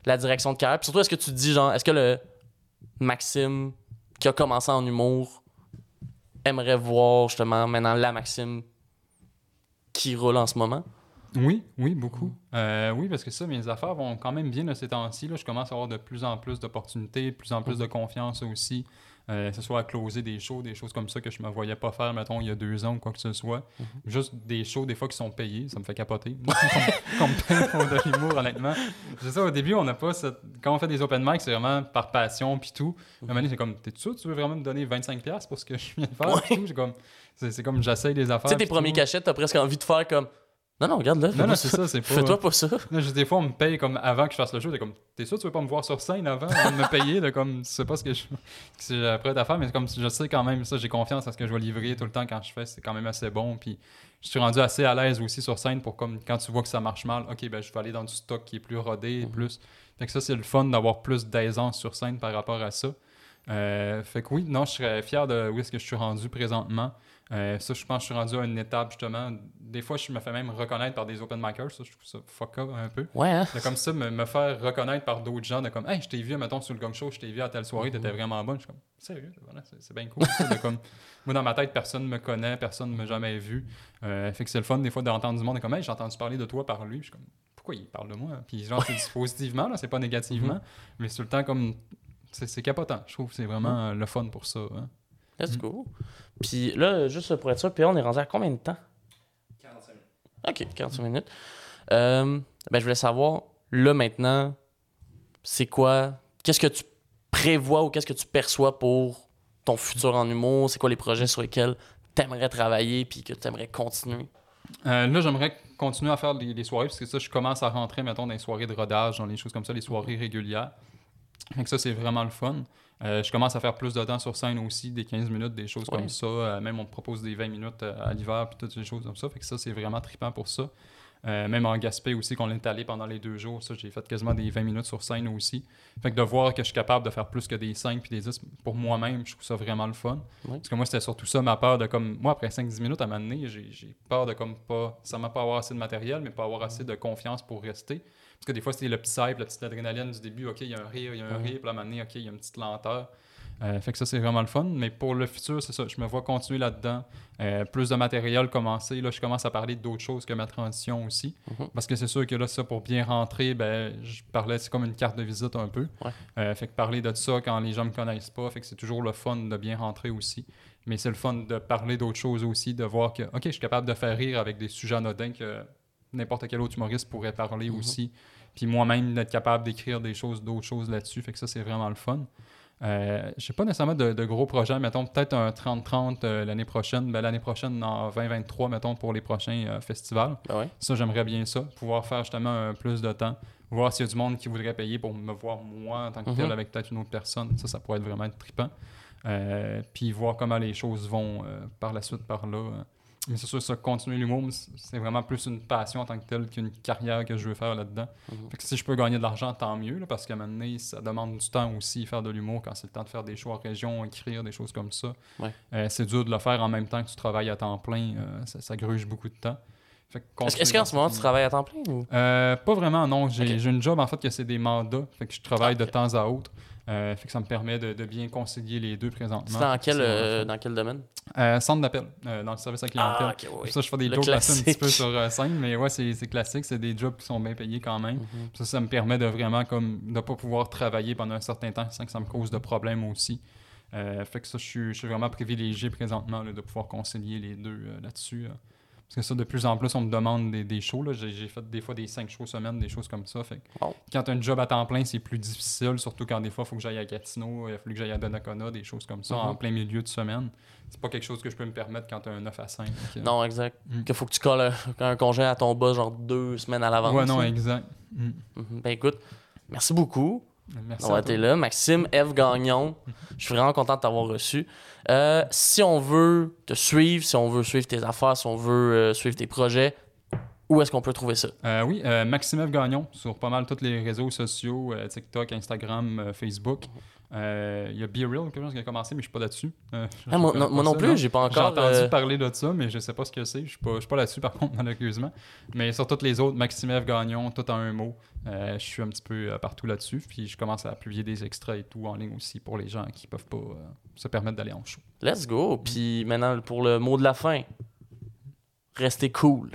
la direction de carrière? Puis surtout, est-ce que tu te dis, genre, est-ce que le Maxime qui a commencé en humour aimerait voir justement maintenant la Maxime qui roule en ce moment? Oui, oui, beaucoup. Euh, oui, parce que ça, mes affaires vont quand même bien de ces temps-ci. là. Je commence à avoir de plus en plus d'opportunités, de plus en plus de confiance aussi. Euh, que ce soit à closer des shows, des choses comme ça que je me voyais pas faire, mettons, il y a deux ans ou quoi que ce soit. Juste des shows, des fois, qui sont payés, ça me fait capoter. Qu'on qu'on me paye pour de l'humour, honnêtement. C'est ça, au début, on n'a pas cette... Quand on fait des open mic, c'est vraiment par passion, puis tout. À un moment donné, c'est comme, t'es sûr, tu veux vraiment me donner 25$ pour ce que je viens de faire? tout? J'ai comme... C'est c'est comme, j'essaye des affaires. Tu sais, tes premiers cachets, t'as presque envie de faire comme. Non, non, regarde là. Non, non, c'est ça, c'est pas... Fais-toi pas ça. Des fois, on me paye comme avant que je fasse le show. T'es comme, t'es sûr que tu veux pas me voir sur scène avant, avant de me payer? Là, comme, tu sais pas ce que je que c'est prêt à faire, mais comme je sais quand même, ça, j'ai confiance à ce que je vais livrer tout le temps quand je fais. C'est quand même assez bon. Puis je suis rendu assez à l'aise aussi sur scène pour comme, quand tu vois que ça marche mal, ok, ben je vais aller dans du stock qui est plus rodé, Mhm. plus. Fait que ça, c'est le fun d'avoir plus d'aisance sur scène par rapport à ça. Euh, fait que oui, non, je serais fier de où est-ce que je suis rendu présentement. Euh, ça, je pense que je suis rendu à une étape, justement. Des fois, je me fais même reconnaître par des open micers. Ça, je trouve ça fuck up un peu. Ouais, hein? De comme ça, me, me faire reconnaître par d'autres gens, de comme, hey, je t'ai vu, mettons, sur le gong show, je t'ai vu à telle soirée, t'étais vraiment bonne. Je suis comme, sérieux, voilà, c'est, bien cool. ça, de comme, moi, dans ma tête, personne ne me connaît, personne ne m'a jamais vu. Euh, fait que c'est le fun, des fois, d'entendre du monde, de comme, hey, j'ai entendu parler de toi par lui. Je suis comme, pourquoi il parle de moi? Puis, genre, c'est positivement, là, c'est pas négativement, mais c'est tout le temps comme, c'est, capotant. Je trouve que c'est vraiment euh, le fun pour ça. hein. Let's go. Puis là, juste pour être sûr, puis on est rendu à combien de temps? 45 minutes. Ok, 45 minutes. Euh, ben, je voulais savoir, là maintenant, c'est quoi, qu'est-ce que tu prévois ou qu'est-ce que tu perçois pour ton futur en humour? C'est quoi les projets sur lesquels tu aimerais travailler puis que tu aimerais continuer? Euh, là, j'aimerais continuer à faire des, des soirées, parce que ça, je commence à rentrer, mettons, dans les soirées de rodage, dans les choses comme ça, les soirées régulières. Que ça, c'est vraiment le fun. Euh, je commence à faire plus de temps sur scène aussi, des 15 minutes, des choses Ouais. comme ça. Euh, même on me propose des 20 minutes euh, à l'hiver, puis toutes ces choses comme ça. Fait que ça, c'est vraiment trippant pour ça. Euh, même en Gaspé aussi, qu'on est allé pendant les deux jours, ça, j'ai fait quasiment des 20 minutes sur scène aussi. Fait que de voir que je suis capable de faire plus que des 5 puis des 10, pour moi-même, je trouve ça vraiment le fun. Parce que moi, c'était surtout ça, ma peur de comme. Moi, après 5-10 minutes, à un moment donné, j'ai j'ai peur de comme pas. Ça m'a pas avoir assez de matériel, mais pas avoir assez de confiance pour rester. Parce que des fois, c'était le petit hype, la petite adrénaline du début. OK, il y a un rire, il y a un Ouais. rire, puis à un moment donné, OK, il y a une petite lenteur. Euh, fait que ça, c'est vraiment le fun. Mais pour le futur, c'est ça. Je me vois continuer là-dedans. Euh, plus de matériel commencer. Là, je commence à parler d'autres choses que ma transition aussi. Mhm. Parce que c'est sûr que là, ça, pour bien rentrer, ben, je parlais, c'est comme une carte de visite un peu. Ouais. Euh, fait que parler de ça quand les gens me connaissent pas, fait que c'est toujours le fun de bien rentrer aussi. Mais c'est le fun de parler d'autres choses aussi, de voir que, OK, je suis capable de faire rire avec des sujets anodins que n'importe quel autre humoriste pourrait parler Mhm. aussi. Puis moi-même, d'être capable d'écrire des choses, d'autres choses là-dessus. Fait que ça, c'est vraiment le fun. Euh, j'ai pas nécessairement de, de gros projets, mettons peut-être un 30-30 euh, l'année prochaine, ben, l'année prochaine en 2023, mettons pour les prochains euh, festivals. Ouais? Ça, j'aimerais bien ça, pouvoir faire justement un plus de temps, voir s'il y a du monde qui voudrait payer pour me voir moi en tant que tel Mhm. avec peut-être une autre personne. Ça, ça pourrait être vraiment trippant. Euh, puis voir comment les choses vont euh, par la suite par là. Mais c'est sûr, ça, continuer l'humour, c'est- vraiment plus une passion en tant que telle qu'une carrière que je veux faire là-dedans. Fait que si je peux gagner de l'argent, tant mieux, là, parce qu'à un moment donné, ça demande du temps aussi, faire de l'humour, quand c'est le temps de faire des shows en région, écrire, des choses comme ça. Ouais. Euh, c'est dur de le faire en même temps que tu travailles à temps plein. euh, ça, ça gruge beaucoup de temps. Est-ce qu'en ce moment, tu travailles à temps plein ou? euh, pas vraiment, non. J'ai Ok. j'ai une job en fait que c'est des mandats. Fait que je travaille Ah, de temps à autre. Euh, fait que ça me permet de, de bien concilier les deux présentement. C'est dans quel, euh, fun. dans quel domaine? Euh, centre d'appel, euh, dans le service à la clientèle. Ah, ok, oui. Ça, je fais des là-dessus un petit peu sur euh, scène, mais ouais, c'est classique. C'est des jobs qui sont bien payés quand même. Mhm. Ça, ça me permet de vraiment comme de pas pouvoir travailler pendant un certain temps sans que ça me cause de problèmes aussi. Euh, fait que ça, je suis, je suis vraiment privilégié présentement là, de pouvoir concilier les deux euh, là-dessus. euh. Parce que ça, de plus en plus, on me demande des, des shows. J'ai fait des fois des 5 shows semaine, des choses comme ça. Fait que quand tu as un job à temps plein, c'est plus difficile, surtout quand des fois, il faut que j'aille à Gatineau, il a fallu que j'aille à Donnacona, des choses comme ça, en plein milieu de semaine. C'est pas quelque chose que je peux me permettre quand tu as un 9 à 5. Fait que- Non, exact. Mm. Qu'il faut que tu colles un, un congé à ton boss genre deux semaines à l'avance. Ouais, non, exact. Mm. Mhm. Ben écoute, merci beaucoup Merci. toi. été là. Maxime, Eve Gagnon, je suis vraiment content de t'avoir reçu. Euh, si on veut te suivre, si on veut suivre tes affaires, si on veut euh, suivre tes projets, où est-ce qu'on peut trouver ça? Euh, oui, Maxime F. Gagnon sur pas mal tous les réseaux sociaux, TikTok, Instagram, euh, Euh, Il y a Be Real, quelque chose qui a commencé, mais je suis pas là-dessus. Euh, Ah, moi, non, moi non plus, j'ai pas J'ai encore. entendu euh, parler de ça, mais je sais pas ce que c'est. Je suis pas, pas là-dessus, par contre, malheureusement. Mais sur toutes les autres, Maxime F. Gagnon, tout en un mot. Je suis un petit peu partout là-dessus. Puis je commence à publier des extraits et tout en ligne aussi pour les gens qui peuvent pas se permettre d'aller en show. Let's go. Puis maintenant, pour le mot de la fin, restez cool.